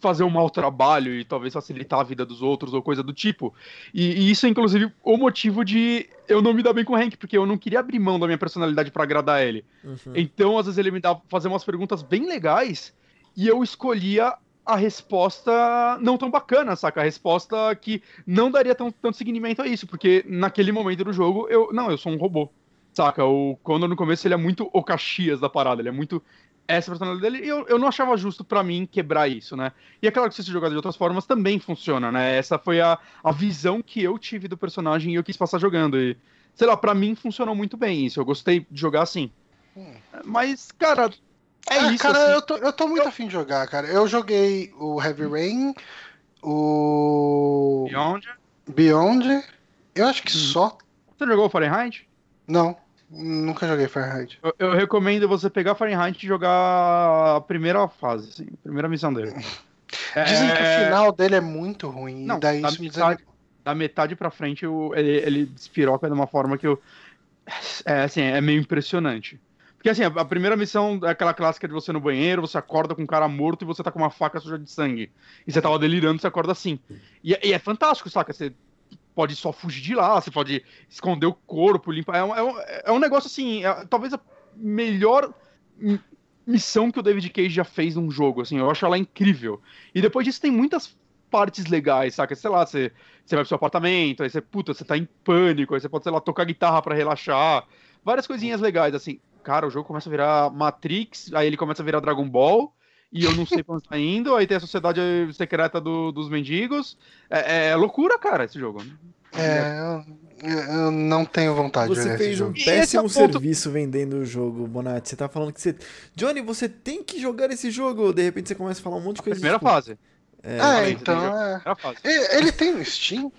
fazer um mau trabalho e talvez facilitar a vida dos outros ou coisa do tipo. E, e isso é, inclusive, o motivo de eu não me dar bem com o Hank, porque eu não queria abrir mão da minha personalidade para agradar ele. Uhum. Então, às vezes, ele me dava fazer umas perguntas bem legais e eu escolhia a resposta não tão bacana, saca? A resposta que não daria tão, tanto seguimento a isso, porque naquele momento do jogo, eu. Não, eu sou um robô. Saca? O Condor no começo ele é muito o Caxias da parada, ele é muito essa personalidade dele, e eu, eu não achava justo para mim quebrar isso, né? E é claro que se jogar de outras formas também funciona, né? Essa foi a, a visão que eu tive do personagem e eu quis passar jogando. E, sei lá, para mim funcionou muito bem isso. Eu gostei de jogar assim. Hum. Mas, cara, é ah, isso, cara, assim. eu, tô, eu tô muito eu... afim de jogar, cara. Eu joguei o Heavy Rain, o. Beyond. Beyond. Eu acho que hum. só. Você jogou o Fahrenheit? Não, nunca joguei Fahrenheit. Eu, eu, recomendo você pegar Fahrenheit e jogar a primeira fase, assim, a primeira missão dele. [LAUGHS] Dizem é... que o final dele é muito ruim. Não, daí da, isso metade, da metade pra frente eu, ele, ele despiroca de uma forma que eu. É, assim, é meio impressionante. Porque assim, a, primeira missão é aquela clássica de você no banheiro, você acorda com um cara morto e você tá com uma faca suja de sangue. E você tava delirando, você acorda assim. E, e é fantástico, saca? Você pode só fugir de lá, você pode esconder o corpo, limpar. É um, é um, é um negócio assim, é, talvez a melhor missão que o David Cage já fez num jogo, assim, eu acho ela incrível. E depois disso tem muitas partes legais, saca? Sei lá, você, você vai pro seu apartamento, aí você, puta, você tá em pânico, aí você pode, sei lá, tocar guitarra para relaxar. Várias coisinhas legais, assim. Cara, o jogo começa a virar Matrix, aí ele começa a virar Dragon Ball, e eu não sei pra onde tá indo, aí tem a sociedade secreta do, dos mendigos. É, é, loucura, cara, esse jogo. É, eu, eu não tenho vontade você de fez um péssimo é serviço ponto... vendendo o jogo, Bonatti. Você tá falando que você. Johnny, você tem que jogar esse jogo. De repente você começa a falar um monte de coisa. Primeira tipo... fase. É, ah, então. É... Ele tem no Steam?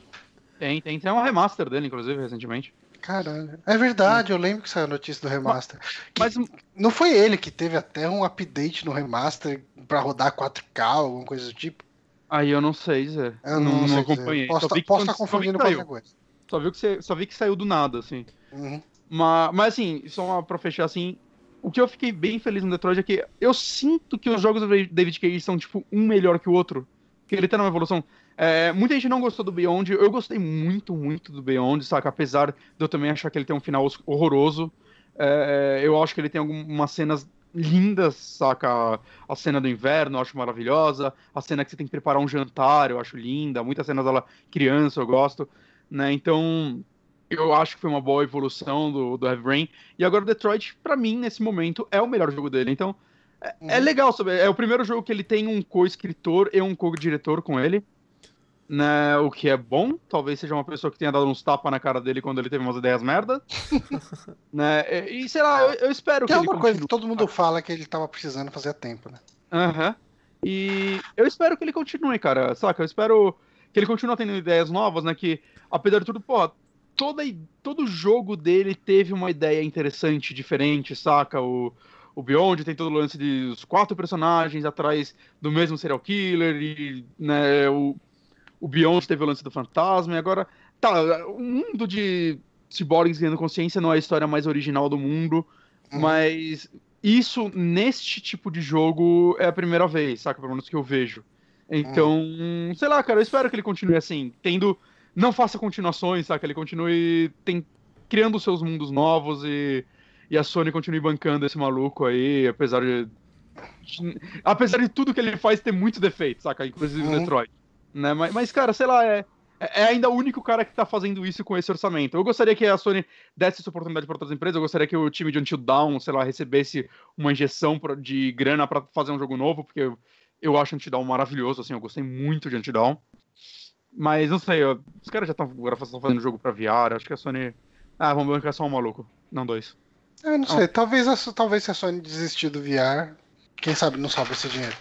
Tem, tem. Tem uma remaster dele, inclusive, recentemente. Caralho. É verdade, eu lembro que saiu a notícia do remaster. Mas, mas, não foi ele que teve até um update no remaster para rodar 4K, alguma coisa do tipo? Aí eu não sei dizer. Eu não, não, não acompanhei. Posso, tá- estar tá confundindo com outra coisa. Só, viu que só vi que saiu do nada, assim. Uhum. Mas, mas assim, só pra fechar assim, o que eu fiquei bem feliz no Detroit é que eu sinto que os jogos do David Cage são, tipo, um melhor que o outro. Que ele tá numa evolução. É, muita gente não gostou do Beyond. Eu gostei muito, muito do Beyond, saca? Apesar de eu também achar que ele tem um final horroroso. É, eu acho que ele tem algumas cenas lindas, saca? A cena do inverno eu acho maravilhosa. A cena que você tem que preparar um jantar eu acho linda. Muitas cenas dela criança eu gosto. Né? Então, eu acho que foi uma boa evolução do, do Heavy Rain. E agora o Detroit, para mim, nesse momento, é o melhor jogo dele. Então, é, é uhum. legal saber. É o primeiro jogo que ele tem um co-escritor e um co-diretor com ele né, o que é bom, talvez seja uma pessoa que tenha dado uns tapas na cara dele quando ele teve umas ideias merda, [LAUGHS] né, e sei lá, eu, eu espero que, que é uma coisa que todo mundo fala que ele tava precisando fazer há tempo, né. Aham, uhum. e eu espero que ele continue, cara, saca, eu espero que ele continue tendo ideias novas, né, que, apesar de tudo, pô, toda, todo jogo dele teve uma ideia interessante, diferente, saca, o o Beyond tem todo o lance de os quatro personagens atrás do mesmo serial killer e né, o, o Beyond teve o lance do fantasma, e agora. Tá, o mundo de ciborgues ganhando consciência não é a história mais original do mundo, uhum. mas isso, neste tipo de jogo, é a primeira vez, saca? Pelo menos que eu vejo. Então, uhum. sei lá, cara, eu espero que ele continue assim, tendo. Não faça continuações, saca? Ele continue tem, criando seus mundos novos e, e a Sony continue bancando esse maluco aí, apesar de. Apesar de tudo que ele faz ter muitos defeitos, saca? Inclusive uhum. Detroit. Né? Mas, mas, cara, sei lá, é, é ainda o único cara que tá fazendo isso com esse orçamento. Eu gostaria que a Sony desse essa oportunidade para outras empresas, eu gostaria que o time de Until Down, sei lá, recebesse uma injeção de grana para fazer um jogo novo, porque eu, eu acho Until Down maravilhoso, assim, eu gostei muito de Until Down. Mas não sei, ó, os caras já estão fazendo jogo pra VR, acho que a Sony. Ah, vamos bancar só um maluco, não dois. Eu não sei, talvez, talvez se a Sony desistir do VR, quem sabe não salva esse dinheiro.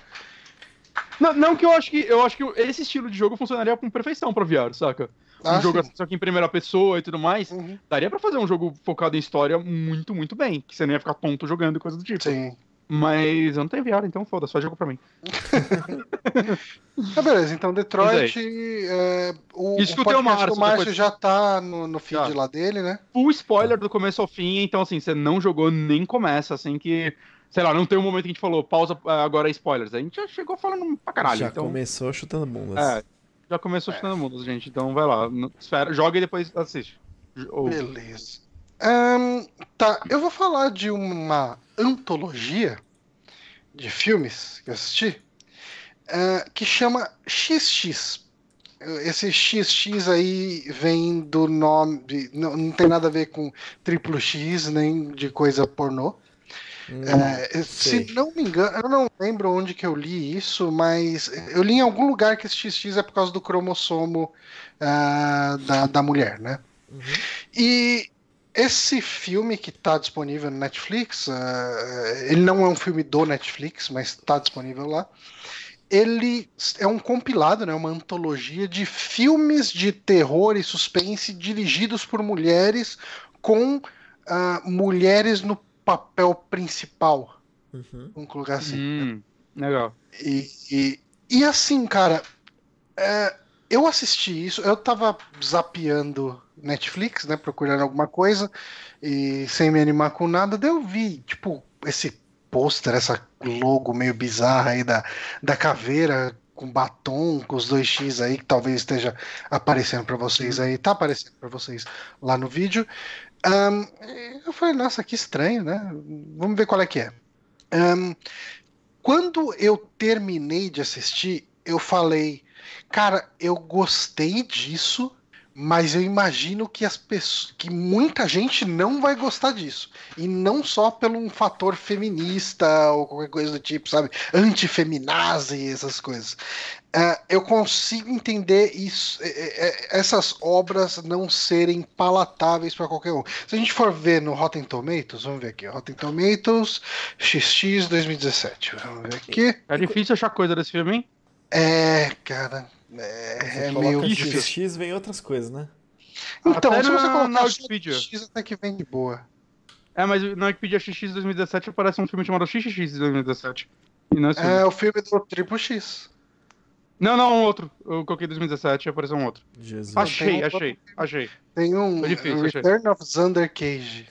Não, não, que eu acho que eu acho que esse estilo de jogo funcionaria com perfeição pra VR, saca? Um ah, jogo assim, só que em primeira pessoa e tudo mais. Uhum. Daria pra fazer um jogo focado em história muito, muito bem. Que você não ia ficar tonto jogando e coisa do tipo. Sim. Mas eu não tenho VR, então foda, só jogo pra mim. tá [LAUGHS] beleza, então Detroit. É, o, Isso o, o Márcio. O Márcio já tá no, no feed lá dele, né? Full spoiler do começo ao fim, então assim, você não jogou nem começa, assim que sei lá, não tem um momento que a gente falou, pausa agora spoilers. A gente já chegou falando pra caralho. Já então... começou chutando bundas. É, já começou é. chutando bundas, gente. Então vai lá, espera, joga e depois assiste. Ou... Beleza. Um, tá, eu vou falar de uma antologia de filmes que eu assisti uh, que chama XX. Esse XX aí vem do nome. Não, não tem nada a ver com triplo X nem de coisa pornô. Hum, é, se não me engano, eu não lembro onde que eu li isso, mas eu li em algum lugar que esse XX é por causa do cromossomo uh, da, da mulher, né? Uhum. E esse filme que está disponível no Netflix, uh, ele não é um filme do Netflix, mas está disponível lá. Ele é um compilado, né, uma antologia de filmes de terror e suspense dirigidos por mulheres com uh, mulheres no papel principal. Uhum. Vamos colocar assim. Hum, legal. E, e, e, assim, cara, é, eu assisti isso, eu tava zapeando Netflix, né, procurando alguma coisa, e sem me animar com nada, daí eu vi, tipo, esse pôster, essa logo meio bizarra aí da, da caveira com batom, com os dois X aí, que talvez esteja aparecendo para vocês aí, tá aparecendo para vocês lá no vídeo. Um, eu falei, nossa, que estranho, né? Vamos ver qual é que é. Um, quando eu terminei de assistir, eu falei, cara, eu gostei disso, mas eu imagino que as pessoas, que muita gente não vai gostar disso. E não só pelo um fator feminista ou qualquer coisa do tipo, sabe? Antifeminazi, essas coisas. Uh, eu consigo entender isso, essas obras não serem palatáveis para qualquer um. Se a gente for ver no Rotten Tomatoes, vamos ver aqui, Rotten Tomatoes XX 2017. Vamos ver aqui. É difícil achar coisa desse filme, hein? É, cara. É, é meio difícil. X vem outras coisas, né? Então, Até se você na- colocar na Wikipedia. X até que vem de boa. É, mas na Wikipedia XX 2017 aparece um filme chamado XX 2017. E não é. É o filme do Triple X. Não, não, um outro. Eu coloquei 2017 e apareceu um outro. Jesus. Achei, um achei, achei. Tem um Foi difícil, achei. Return of Xander Cage,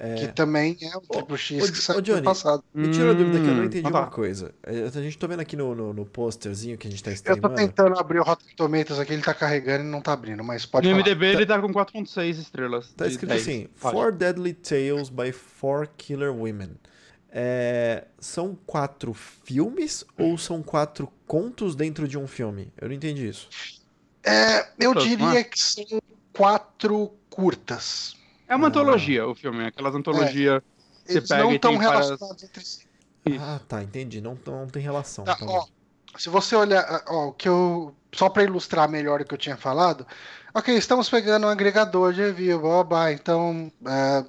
É. que também é o Triple X ô, que saiu Johnny, passado. Me tira a dúvida que eu não Hum, entendi ah, tá. uma coisa. É, A gente tá vendo aqui no, no, no posterzinho que a gente tá Eu streamando. tô tentando abrir o Rotten Tomatoes aqui, ele tá carregando e não tá abrindo, mas pode No falar. MDB ele tá com 4.6 estrelas. Tá escrito 10. assim: Fala. Four Deadly Tales by Four Killer Women. É, são quatro filmes ou são quatro contos dentro de um filme? Eu não entendi isso. É, eu não diria é? que são quatro curtas. É uma antologia o filme, aquelas antologias. Você Eles pega não e estão tem várias- relacionados entre si. Isso. Ah, tá, entendi. Não, não tem relação. Tá, tá ó, se você olhar, ó, o que eu só para ilustrar melhor o que eu tinha falado, ok, estamos pegando um agregador de review, blá, blá, blá, então é,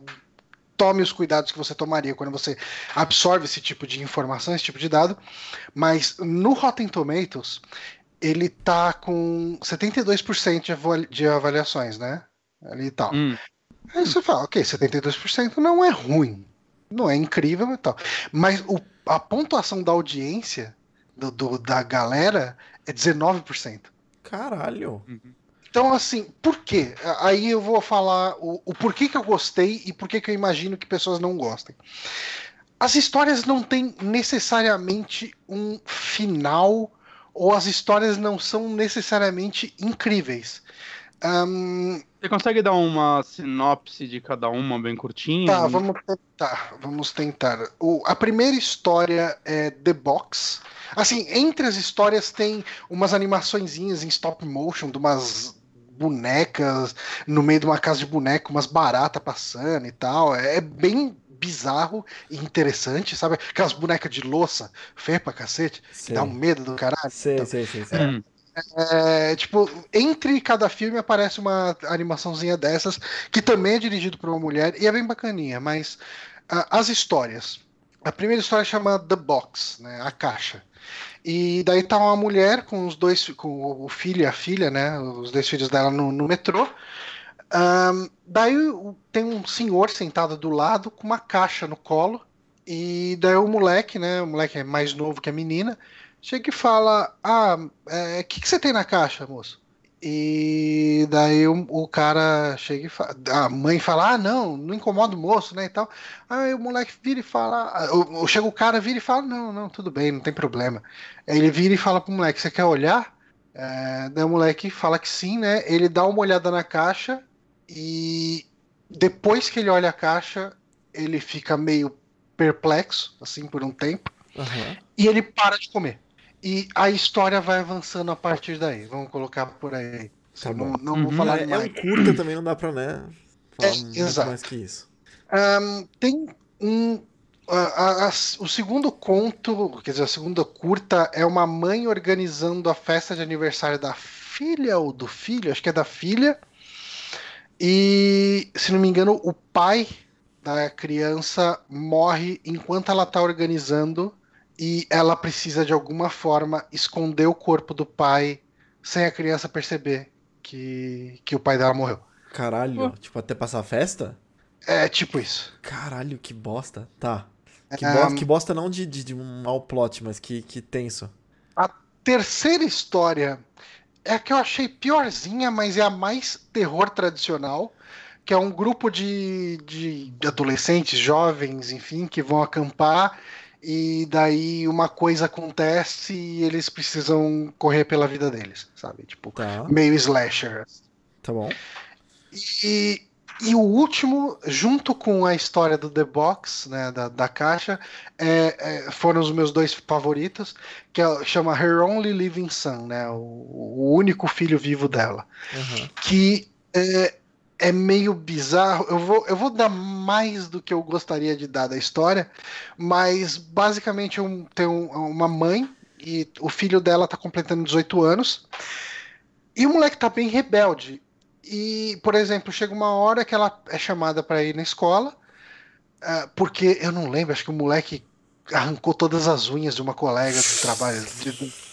tome os cuidados que você tomaria quando você absorve esse tipo de informação, esse tipo de dado, mas no Rotten Tomatoes ele tá com 72% de, avali- de avaliações, né? Ali e tal. Hum. Aí você fala, ok, 72% não é ruim, não é incrível e tal. Mas o- a pontuação da audiência do, do- da galera é 19%. Caralho. Então, assim, por quê? Aí eu vou falar o, o porquê que eu gostei e porquê que eu imagino que pessoas não gostem. As histórias não têm necessariamente um final, ou as histórias não são necessariamente incríveis. Ahn, Você consegue dar uma sinopse de cada uma bem curtinha? Tá, vamos tentar. Vamos tentar. O- a primeira história é The Box. Assim, entre as histórias tem umas animaçõezinhas em stop motion de umas bonecas no meio de uma casa de boneco, umas baratas passando e tal. É bem bizarro e interessante, sabe? Aquelas bonecas de louça, feia pra cacete, que Sei. dá um medo do caralho. Sei, Então, sei, sei, sei. Hum. É, tipo, entre cada filme aparece uma animaçãozinha dessas, que também é dirigido por uma mulher, e é bem bacaninha, mas ah, as histórias. A primeira história chama The Box, né, a caixa. E daí tá uma mulher com os dois, com o filho e a filha, né, os dois filhos dela no, no metrô. Ahn, daí tem um senhor sentado do lado com uma caixa no colo. E daí o moleque, né? O moleque é mais novo que a menina, chega e fala: Ah, o que, que você tem na caixa, moço? E daí o, o cara chega e fala, a mãe fala, ah, não, não incomoda o moço, né, e tal. Aí o moleque vira e fala, o, chega o cara, vira e fala, não, não, tudo bem, não tem problema. Aí ele vira e fala pro moleque, você quer olhar? É, daí o moleque fala que sim, né, ele dá uma olhada na caixa e depois que ele olha a caixa, ele fica meio perplexo, assim, por um tempo Aham. e ele para de comer. E a história vai avançando a partir daí. Vamos colocar por aí. Tá não não vou Uhum. falar É, é mais. um curta também, não dá pra, né? Falar É, exato. mais que isso. Ahn, tem um. a- a- a- o segundo conto, quer dizer, a segunda curta é uma mãe organizando a festa de aniversário da filha ou do filho, acho que é da filha. E, se não me engano, o pai da criança morre enquanto ela está organizando e ela precisa de alguma forma esconder o corpo do pai sem a criança perceber que, que o pai dela morreu. Caralho, tipo, até passar a festa? É tipo isso. Caralho, que bosta. Tá. Que, É, bosta, que bosta não de, de, de um mau plot, mas que, que tenso. terceira história é a que eu achei piorzinha, mas é a mais terror tradicional, que é um grupo de, de adolescentes, jovens, enfim, que vão acampar e daí uma coisa acontece e eles precisam correr pela vida deles, sabe? Tipo, Tá, meio slasher. tá bom. E, e o último, junto com a história do The Box, né, da, da caixa, é, é, foram os meus dois favoritos, que é, chama Her Only Living Son, né, o, o único filho vivo dela, Aham. que é, é meio bizarro. Eu vou, eu vou dar mais do que eu gostaria de dar da história, mas basicamente um, tem um- uma mãe e o filho dela tá completando 18 anos. E o moleque tá bem rebelde. E, por exemplo, chega uma hora que ela é chamada para ir na escola, ah, porque eu não lembro, acho que o moleque arrancou todas as unhas de uma colega de trabalho. de-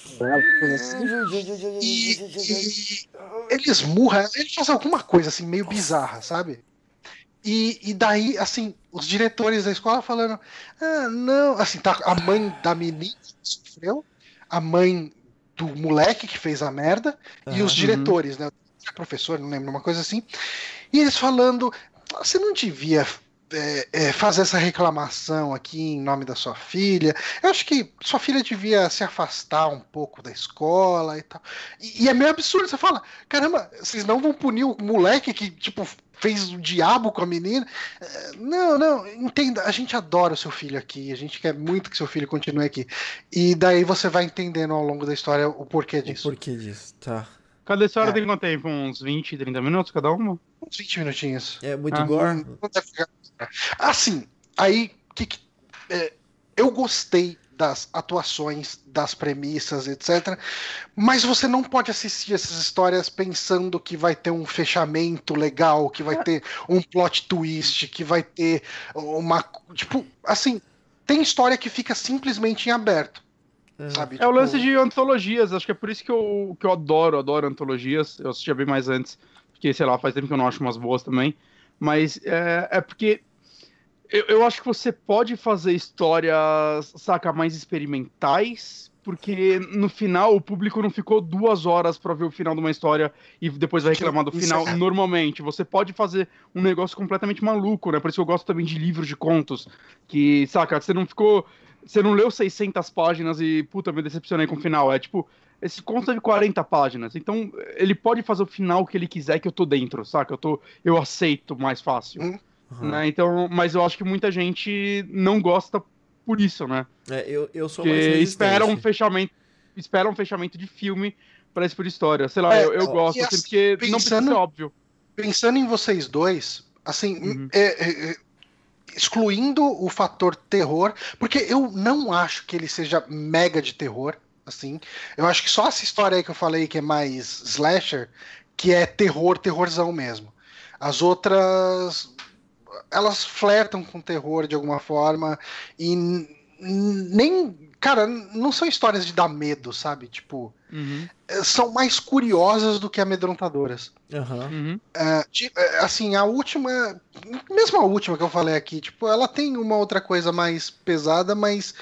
e, e ele esmurra, ele faz alguma coisa assim, meio bizarra, sabe? E, e daí, assim, os diretores da escola falando: ah, não, assim, tá a mãe da menina que sofreu, a mãe do moleque que fez a merda, e os diretores, né? O professor, não lembro, uma coisa assim. E eles falando: você não devia é, é, fazer essa reclamação aqui em nome da sua filha. Eu acho que sua filha devia se afastar um pouco da escola e tal. E, e é meio absurdo. Você fala: caramba, vocês não vão punir o moleque que, tipo, fez o diabo com a menina? É, Não, não, entenda. A gente adora o seu filho aqui. A gente quer muito que seu filho continue aqui. E daí você vai entendendo ao longo da história o porquê O disso. porquê disso? Tá. Cada história É. tem quanto tempo? Uns 20, 30 minutos cada uma? Uns 20 minutinhos. É muito Ah, gore? Assim, aí que, que- é, eu gostei das atuações, das premissas, etc. Mas você não pode assistir essas histórias pensando que vai ter um fechamento legal, que vai ter um plot twist, que vai ter uma. Tipo, assim, tem história que fica simplesmente em aberto. É. Sabe? É o Tipo, lance de antologias, acho que é por isso que eu, que eu adoro, adoro antologias. Eu assistia bem mais antes, porque, sei lá, faz tempo que eu não acho umas boas também. Mas é, é porque eu, eu acho que você pode fazer histórias, saca, mais experimentais, porque no final o público não ficou duas horas pra ver o final de uma história e depois vai reclamar do final é- normalmente. Você pode fazer um negócio completamente maluco, né? Por isso que eu gosto também de livros de contos, que, saca, você não ficou você não leu 600 páginas e, puta, me decepcionei com o final. É tipo, esse conto é de 40 páginas. Então, ele pode fazer o final que ele quiser que eu tô dentro, saca? Eu, tô, eu aceito mais fácil. Hum. Aham. Né? Então, mas eu acho que muita gente não gosta por isso, né? É, eu, eu sou mais Porque resistente. espera um fechamento, espera um fechamento de filme pra esse por história. Sei lá, É, eu, eu gosto, assim, porque não precisa pensando- ser óbvio. pensando em vocês dois, assim, Uhum. é, é, é, excluindo o fator terror, porque eu não acho que ele seja mega de terror, assim. Eu acho que só essa história aí que eu falei que é mais slasher, que é terror, terrorzão mesmo. As outras elas flertam com terror de alguma forma e nem, cara, não são histórias de dar medo, sabe? Tipo, Uhum, eh, são mais curiosas do que amedrontadoras. Uhum. É, ti- é, assim, a última, mesmo a última que eu falei aqui, tipo, ela tem uma outra coisa mais pesada, mas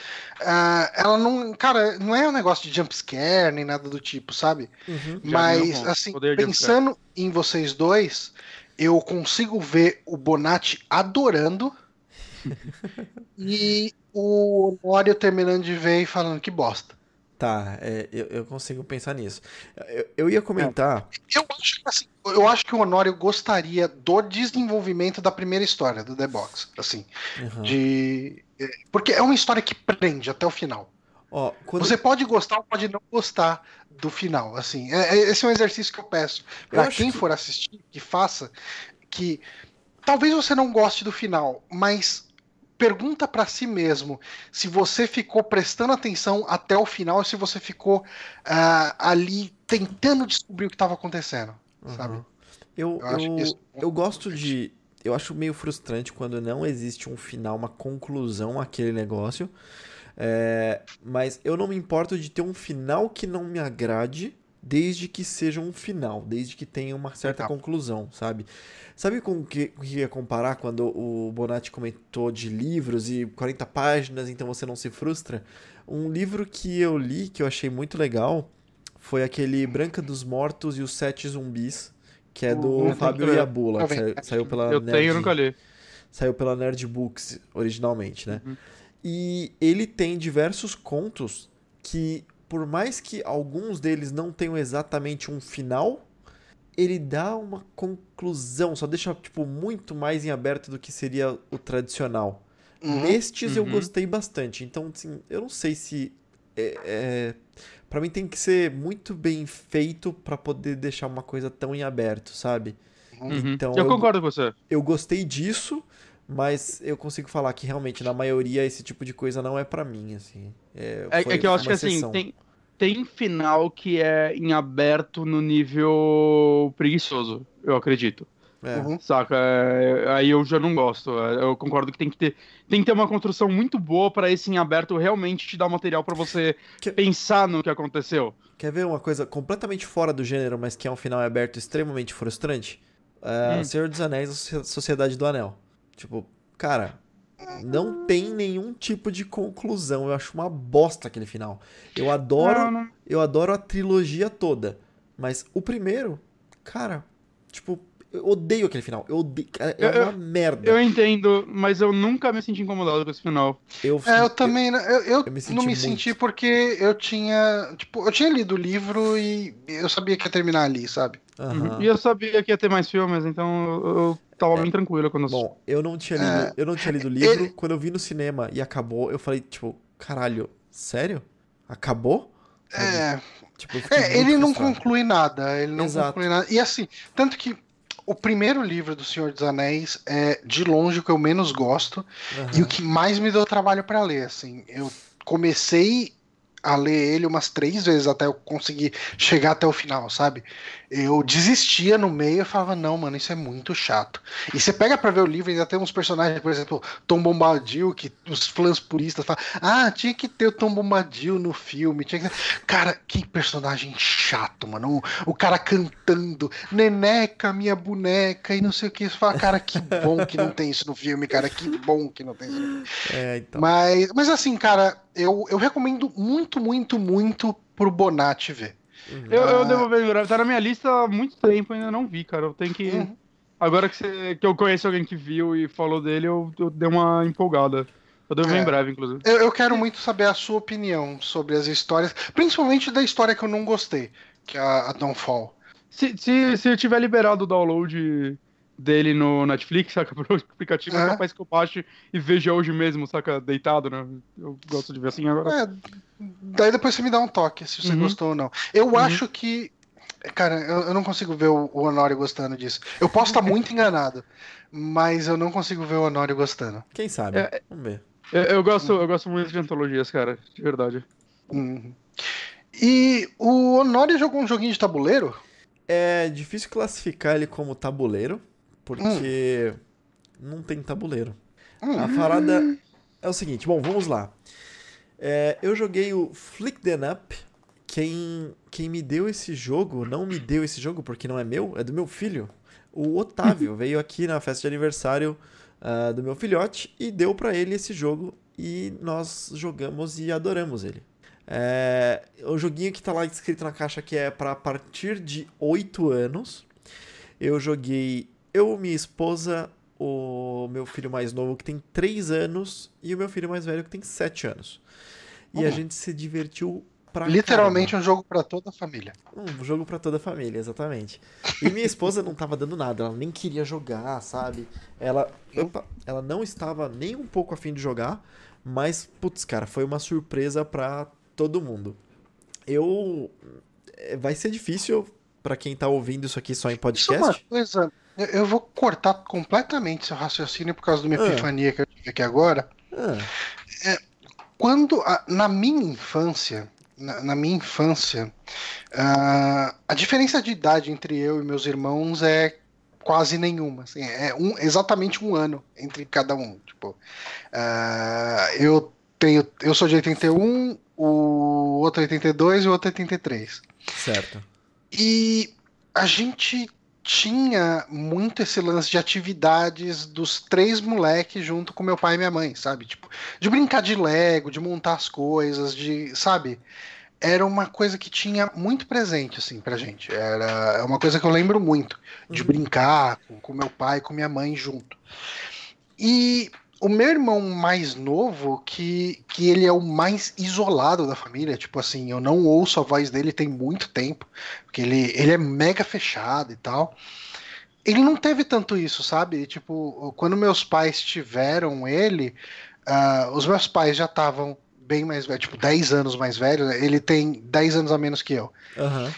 ah, ela não, cara, não é um negócio de jump scare nem nada do tipo, sabe? Uhum. Mas, assim, pensando em vocês dois, eu consigo ver o Bonatti adorando e o Honório terminando de ver e falando que bosta. Tá, é, eu, eu consigo pensar nisso. Eu, eu ia comentar. Eu acho, que, assim, eu acho que o Honório gostaria do desenvolvimento da primeira história do The Box, assim. Aham. de é, porque é uma história que prende até o final. Ó, quando, Você pode gostar ou pode não gostar do final, assim. É- é- esse é um exercício que eu peço para quem que- for assistir que faça que talvez você não goste do final, mas pergunta para si mesmo se você ficou prestando atenção até o final ou se você ficou ah, ali tentando descobrir o que estava acontecendo, sabe? Aham. Eu, Eu eu, isso eu gosto de. Eu acho meio frustrante quando não existe um final, uma conclusão àquele negócio. É, mas eu não me importo de ter um final que não me agrade, desde que seja um final, desde que tenha uma certa Legal. conclusão, sabe? Sabe com o que, que ia comparar quando o Bonatti comentou de livros e 40 páginas, então você não se frustra? Um livro que eu li, que eu achei muito legal, foi aquele Branca dos Mortos e os Sete Zumbis, que é do Uhum. Fábio Iabula, que saiu, saiu pela Eu Nerd, tenho, eu nunca li. saiu pela Nerd Books originalmente, né? Uhum. E ele tem diversos contos que, por mais que alguns deles não tenham exatamente um final, ele dá uma conclusão, só deixa tipo muito mais em aberto do que seria o tradicional. Uhum. Nestes eu Uhum. gostei bastante. Então, assim, eu não sei se. É, é... Pra mim tem que ser muito bem feito pra poder deixar uma coisa tão em aberto, sabe? Uhum. Então, eu eu- concordo com você. Eu gostei disso, mas eu consigo falar que realmente, na maioria, esse tipo de coisa não é pra mim, assim. É, É, é que eu acho que assim, exceção. tem, tem final que é em aberto no nível preguiçoso, eu acredito. É. Uhum. Saca? É, aí eu já não gosto. É, Eu concordo que tem que ter, tem que ter uma construção muito boa pra esse em aberto realmente te dar material pra você Que- pensar no que aconteceu. Quer ver uma coisa completamente fora do gênero, mas que é um final aberto extremamente frustrante? É, Hum. Senhor dos Anéis, Sociedade do Anel. Tipo, cara, não tem nenhum tipo de conclusão. Eu acho uma bosta aquele final. Eu adoro, Não, não- eu adoro a trilogia toda, mas o primeiro, cara, tipo, eu odeio aquele final. Eu odeio, cara, é Eu- uma merda. Eu entendo, mas eu nunca me senti incomodado com esse final. Eu, É, eu também. não- Eu, eu eu me senti não me muito. senti porque eu tinha. Tipo, eu tinha lido o livro e eu sabia que ia terminar ali, sabe? Aham. E eu sabia que ia ter mais filmes, então eu, tava bem tranquilo quando assisti. É. Bom, eu não tinha lido, É. eu não tinha lido o livro. Ele- Quando eu vi no cinema e acabou, eu falei, tipo, caralho, sério? Acabou? É. Tipo, É, ele não conclui nada. Ele não Exato. conclui nada. E assim, tanto que o primeiro livro do Senhor dos Anéis é de longe o que eu menos gosto Aham. e o que mais me deu trabalho pra ler. Assim, eu comecei a ler ele umas três vezes até eu conseguir chegar até o final, sabe? Eu desistia no meio e falava, não, mano, isso é muito chato. E você pega pra ver o livro e ainda tem uns personagens, por exemplo, Tom Bombadil, que os fãs puristas falam, ah, tinha que ter o Tom Bombadil no filme, tinha que. Cara, que personagem chato, mano. O, o cara cantando, neneca, minha boneca, e não sei o que. Você fala, cara, que bom que não tem isso no filme, cara, que bom que não tem isso no filme. [LAUGHS] É, então. Mas, mas assim, cara, eu, eu recomendo muito, muito, muito pro Bonatti ver. Uhum. Eu, eu Ah. devo ver, tá na minha lista há muito tempo, ainda não vi, cara. Eu tenho que. Uhum. Agora que, você, que eu conheço alguém que viu e falou dele, eu, eu dei uma empolgada. Eu devo ver É. em breve, inclusive. Eu, eu quero muito saber a sua opinião sobre as histórias, principalmente da história que eu não gostei, que é a, a Dawnfall. Se, se, se eu tiver liberado o download dele no Netflix, saca? [LAUGHS] Pro aplicativo, é É. capaz que eu baixe e veja hoje mesmo, saca? Deitado, né? Eu gosto de ver assim agora. É, daí depois você me dá um toque se você Uhum. gostou ou não. Eu Uhum. acho que. Cara, eu, eu não consigo ver o, o Honório gostando disso. Eu posso estar muito enganado, mas eu não consigo ver o Honório gostando. Quem sabe? É, Vamos ver. Eu, eu gosto, eu gosto muito de antologias, cara, de verdade. Uhum. E o Honório jogou um joguinho de tabuleiro? É difícil classificar ele como tabuleiro, porque não tem tabuleiro. Hum. A parada é o seguinte, bom, vamos lá. É, eu joguei o Flick Them Up. Quem, quem me deu esse jogo, não me deu esse jogo porque não é meu, é do meu filho. O Otávio [LAUGHS] veio aqui na festa de aniversário ah, do meu filhote e deu pra ele esse jogo e nós jogamos e adoramos ele. É, o joguinho que tá lá escrito na caixa que é para partir de 8 anos. Eu joguei eu, minha esposa, o meu filho mais novo que tem 3 anos e o meu filho mais velho que tem 7 anos. E a Hum. gente se divertiu pra Literalmente um jogo pra toda a família. caramba. um jogo pra toda a família, exatamente. E minha esposa não tava dando nada, ela nem queria jogar, sabe? Ela, opa, ela não estava nem um pouco afim de jogar, mas putz, cara, foi uma surpresa pra todo mundo. Eu é, vai ser difícil pra quem tá ouvindo isso aqui só em Isso é uma podcast. coisa. Eu- vou cortar completamente seu raciocínio por causa de uma Ah. epifania que eu tive aqui agora. Ah, Quando, a- na minha infância, na, na minha infância, ah, a diferença de idade entre eu e meus irmãos é quase nenhuma. assim, é um, exatamente um ano entre cada um. Tipo, ah, eu tenho, eu sou de 81, o outro é 82 e o outro é 83. certo. E a gente tinha muito esse lance de atividades dos três moleques junto com meu pai e minha mãe, sabe? Tipo, de brincar de Lego, de montar as coisas, de, sabe? Era uma coisa que tinha muito presente, assim, pra gente. Era é uma coisa que eu lembro muito, de Uhum. brincar com, com meu pai e com minha mãe junto. E o meu irmão mais novo, que, que ele é o mais isolado da família, tipo assim, eu não ouço a voz dele tem muito tempo, porque ele, ele é mega fechado e tal. Ele não teve tanto isso, sabe? Tipo, quando meus pais tiveram ele, uh, os meus pais já estavam bem mais velhos, tipo, 10 anos mais velhos, né? ele tem 10 anos a menos que eu. Uhum.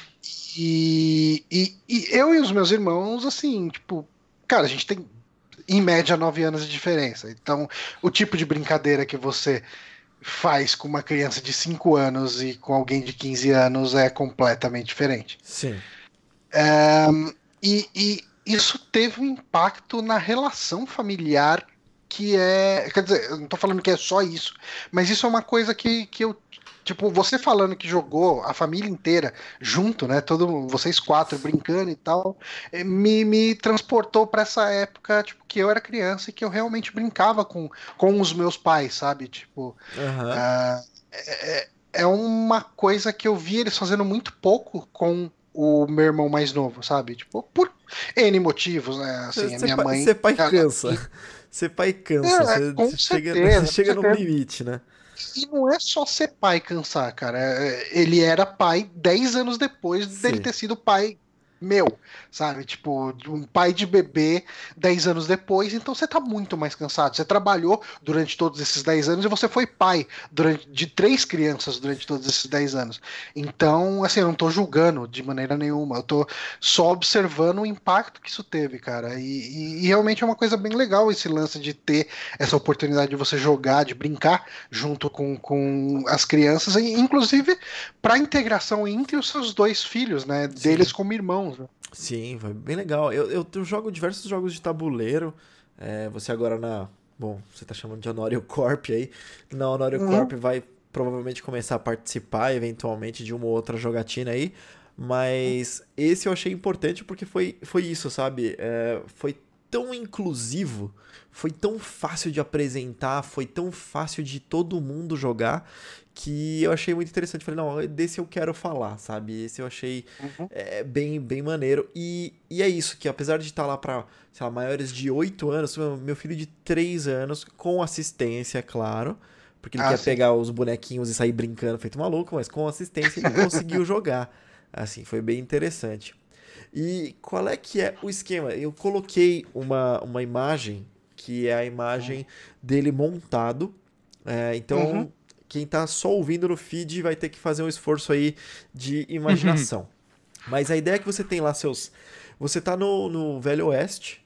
E, e, e eu e os meus irmãos, assim, tipo, cara, a gente tem em média, nove anos de diferença. Então, o tipo de brincadeira que você faz com uma criança de 5 anos e com alguém de 15 anos é completamente diferente. Sim. E, e, isso teve um impacto na relação familiar que é. Quer dizer, eu não tô falando que é só isso, mas isso é uma coisa que, que eu Tipo, você falando que jogou a família inteira junto, né? Todo, vocês quatro brincando e tal, eh, me, me transportou para essa época, tipo, que eu era criança e que eu realmente brincava com, com os meus pais, sabe? Tipo, uhum. uh, é, é uma coisa que eu vi eles fazendo muito pouco com o meu irmão mais novo, sabe? Tipo, por N motivos, né? Assim, a minha mãe. Ser pai cansa. [LAUGHS] Ser pai cansa. É, você chega, certeza, [LAUGHS] chega no limite, né? E não é só ser pai cansar, cara. É, ele era pai 10 anos depois Sim. dele ter sido pai meu, sabe? Tipo, um pai de bebê 10 anos depois, então você tá muito mais cansado. Você trabalhou durante todos esses 10 anos e você foi pai durante, de três crianças durante todos esses 10 anos. Então, assim, eu não tô julgando de maneira nenhuma, eu tô só observando o impacto que isso teve, cara. E, e, e realmente é uma coisa bem legal esse lance de ter essa oportunidade de você jogar, de brincar junto com, com as crianças, inclusive para integração entre os seus dois filhos, né? Sim. Deles como irmãos Sim, foi bem legal. Eu, eu, eu jogo diversos jogos de tabuleiro. É, você agora na. Bom, você tá chamando de Honorio Corp aí. Na Honorio uhum. Corp vai provavelmente começar a participar eventualmente de uma ou outra jogatina aí. Mas esse eu achei importante porque foi, foi isso, sabe? É, foi tão inclusivo, foi tão fácil de apresentar, foi tão fácil de todo mundo jogar que eu achei muito interessante. Falei, não, desse eu quero falar, sabe? Esse eu achei uhum. é, bem, bem maneiro. E, e é isso, que apesar de estar lá para sei lá, maiores de 8 anos, meu filho de 3 anos, com assistência, claro, porque ele ah, quer sim. pegar os bonequinhos e sair brincando feito maluco, mas com assistência ele conseguiu [LAUGHS] jogar. Assim, foi bem interessante. E qual é que é o esquema? Eu coloquei uma, uma imagem, que é a imagem dele montado. É, então, uhum quem tá só ouvindo no feed vai ter que fazer um esforço aí de imaginação. Uhum. Mas a ideia é que você tem lá seus. Você tá no, no Velho Oeste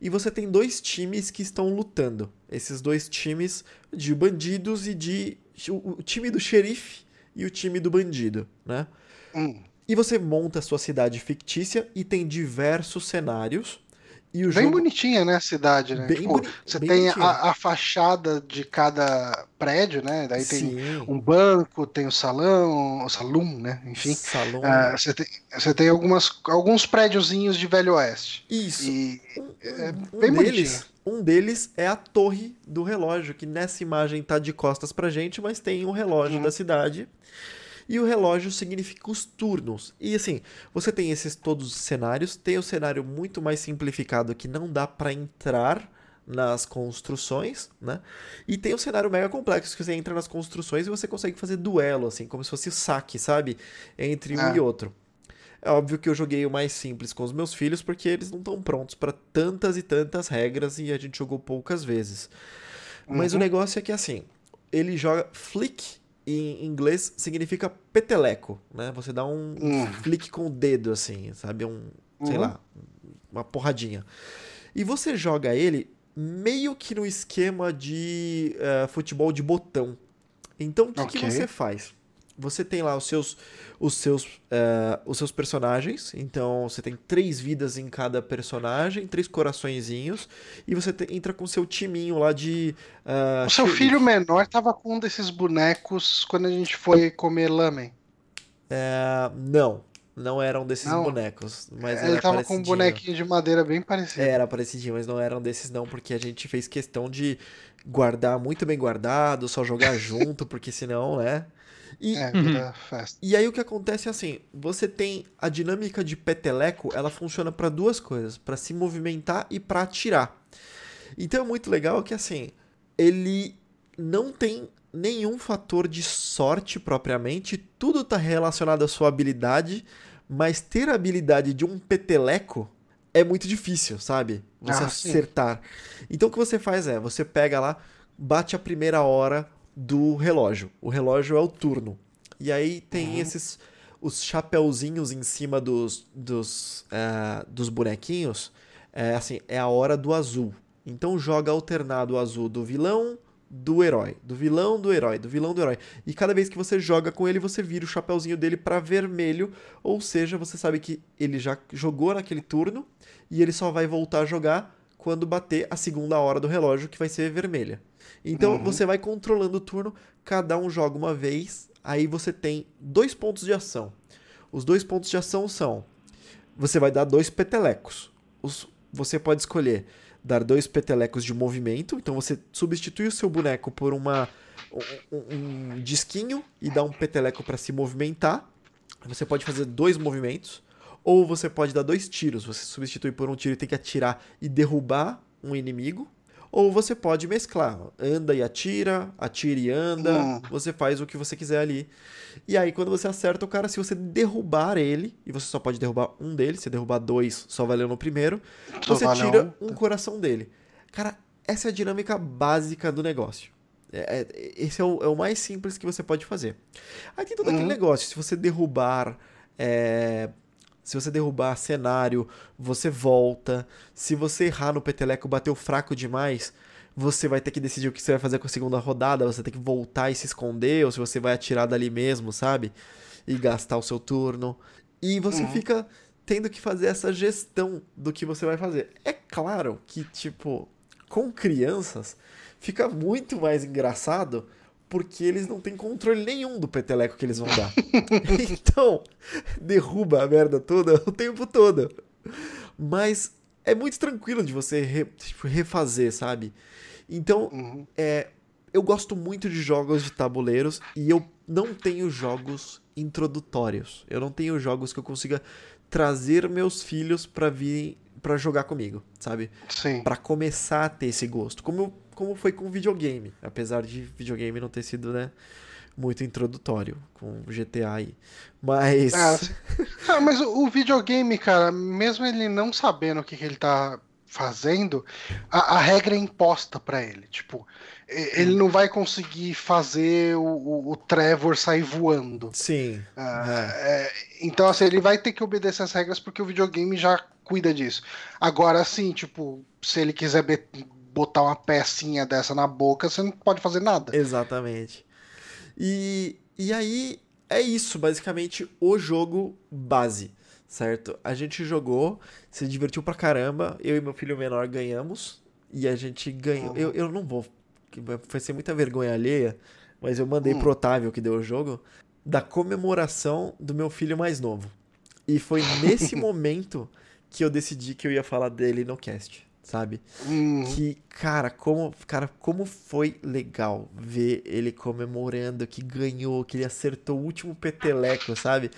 e você tem dois times que estão lutando. Esses dois times de bandidos e de. O, o time do xerife e o time do bandido, né? Hum. E você monta a sua cidade fictícia e tem diversos cenários bem jogo... bonitinha, né, a cidade, né? Bem tipo, boni... Você bem tem a, a, fachada de cada prédio, né? Daí Sim. tem um banco, tem o salão, o salão, né? Enfim. Salão. Uh, você, tem, você tem algumas, alguns prédiozinhos de Velho Oeste. Isso. E um, é bem um deles, um deles é a torre do relógio, que nessa imagem tá de costas pra gente, mas tem o um relógio uhum. da cidade. E o relógio significa os turnos. E assim, você tem esses todos os cenários, tem o cenário muito mais simplificado que não dá para entrar nas construções, né? E tem o cenário mega complexo que você entra nas construções e você consegue fazer duelo, assim, como se fosse o saque, sabe? Entre um ah. e outro. É óbvio que eu joguei o mais simples com os meus filhos porque eles não estão prontos para tantas e tantas regras e a gente jogou poucas vezes. Mas uhum. o negócio é que assim, ele joga flick em inglês significa peteleco, né? Você dá um hum. flick com o dedo, assim, sabe? Um, sei uhum. lá, uma porradinha. E você joga ele meio que no esquema de uh, futebol de botão. Então, o que, okay. que você faz? Você tem lá os seus os seus, uh, os seus personagens. Então você tem três vidas em cada personagem, três coraçõezinhos, e você te, entra com seu timinho lá de. Uh, o seu filho menor tava com um desses bonecos quando a gente foi comer lamen. Uh, não. Não eram desses não. bonecos. Mas Ele tava com um bonequinho de madeira bem parecido. Era parecidinho, mas não eram desses não, porque a gente fez questão de guardar muito bem guardado, só jogar [LAUGHS] junto, porque senão, né? E, é, uhum. festa. E aí o que acontece é assim, você tem a dinâmica de peteleco, ela funciona para duas coisas, para se movimentar e para atirar. Então é muito legal que assim, ele não tem nenhum fator de sorte propriamente, tudo está relacionado à sua habilidade, mas ter a habilidade de um peteleco é muito difícil, sabe? Você Ah, acertar. Então o que você faz é, você pega lá, bate a primeira hora do relógio. O relógio é o turno. E aí tem Uhum. esses os chapeuzinhos em cima dos dos, eh, dos bonequinhos. É assim, é a hora do azul. Então joga alternado o azul do vilão, do herói, do vilão, do herói, do vilão, do herói. E cada vez que você joga com ele, você vira o chapeuzinho dele para vermelho, ou seja, você sabe que ele já jogou naquele turno e ele só vai voltar a jogar quando bater a segunda hora do relógio, que vai ser vermelha. Então Uhum. você vai controlando o turno, cada um joga uma vez, aí você tem dois pontos de ação. Os dois pontos de ação são: você vai dar dois petelecos. Os- você pode escolher dar dois petelecos de movimento, então você substitui o seu boneco por uma um, um- um disquinho e dá um peteleco para se movimentar. Você pode fazer dois movimentos, ou você pode dar dois tiros. Você substitui por um tiro e tem que atirar e derrubar um inimigo. Ou você pode mesclar, anda e atira, atira e anda, Hum. você faz o que você quiser ali. E aí, quando você acerta o cara, se você derrubar ele, e você só pode derrubar um dele, se derrubar dois, só valeu no primeiro, Só você vale tira um. um coração dele. Cara, essa é a dinâmica básica do negócio. É- é- esse é o, é o mais simples que você pode fazer. Aí tem todo aquele Uhum. negócio, se você derrubar. é, se você derrubar cenário, você volta. Se você errar no peteleco, bateu fraco demais, você vai ter que decidir o que você vai fazer com a segunda rodada. Você tem que voltar e se esconder, ou se você vai atirar dali mesmo, sabe? E gastar o seu turno. E você Uhum. fica tendo que fazer essa gestão do que você vai fazer. É claro que, tipo, com crianças, fica muito mais engraçado porque eles não têm controle nenhum do peteleco que eles vão dar. [LAUGHS] então, derruba a merda toda o tempo todo. Mas é muito tranquilo de você re- tipo, refazer, sabe? Então, Uhum. é, eu gosto muito de jogos de tabuleiros e eu não tenho jogos introdutórios. Eu não tenho jogos que eu consiga trazer meus filhos pra vir para jogar comigo, sabe? Sim. Pra começar a ter esse gosto. Como, como foi com videogame, apesar de videogame não ter sido, né, muito introdutório com o GTA aí. Mas Ah, sim. Ah, mas o, o videogame, cara, mesmo ele não sabendo o que, que ele tá fazendo, a, a regra é imposta pra ele. Tipo, ele não vai conseguir fazer o, o- o Trevor sair voando. sim, Ah, é, então, assim, ele vai ter que obedecer as regras porque o videogame já cuida disso. Agora, assim, tipo, se ele quiser botar uma pecinha dessa na boca, você não pode fazer nada. Exatamente. E, e aí é isso, basicamente, o jogo base, certo? A gente jogou, se divertiu pra caramba, eu e meu filho menor ganhamos, e a gente ganhou. Uhum. Eu, eu não vou. vai ser muita vergonha alheia, mas eu mandei Hum. pro Otávio que deu o jogo, da comemoração do meu filho mais novo. E foi nesse [LAUGHS] momento que eu decidi que eu ia falar dele no cast, sabe? Hum, Que, cara, como, cara, como foi legal ver ele comemorando que ganhou, que ele acertou o último peteleco, sabe?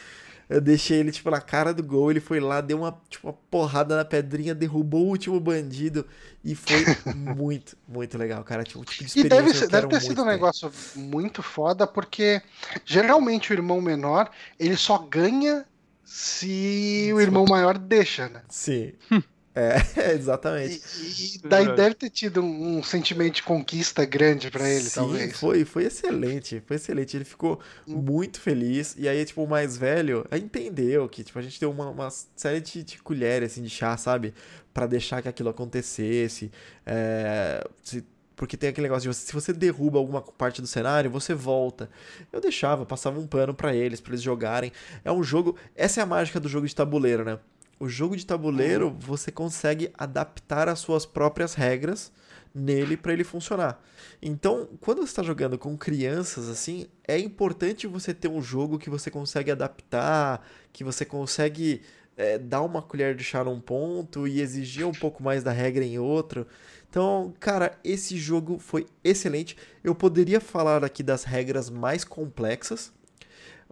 Eu deixei ele, tipo, na cara do gol, ele foi lá, deu uma, tipo, uma porrada na pedrinha, derrubou o último bandido e foi [LAUGHS] muito, muito legal, cara. Tipo, um tipo de E deve, experiência ser- deve ter muito sido um ter. negócio muito foda, porque geralmente o irmão menor ele só ganha se o irmão maior deixa, né? Sim. [LAUGHS] É, [LAUGHS] exatamente. E, e daí deve ter tido um, um sentimento de conquista grande pra ele, Sim, talvez. foi, foi excelente, foi excelente. Ele ficou muito feliz. E aí, tipo, o mais velho entendeu que, tipo, a gente deu uma, uma série de, de colheres, assim, de chá, sabe? Pra deixar que aquilo acontecesse. É, se- porque tem aquele negócio de você, se você derruba alguma parte do cenário, você volta. Eu deixava, passava um pano pra eles, pra eles jogarem. É um jogo. Essa é a mágica do jogo de tabuleiro, né? O jogo de tabuleiro, você consegue adaptar as suas próprias regras nele pra ele funcionar. Então, quando você está jogando com crianças assim, é importante você ter um jogo que você consegue adaptar, que você consegue é, dar uma colher de chá num ponto e exigir um pouco mais da regra em outro. Então, cara, esse jogo foi excelente. Eu poderia falar aqui das regras mais complexas,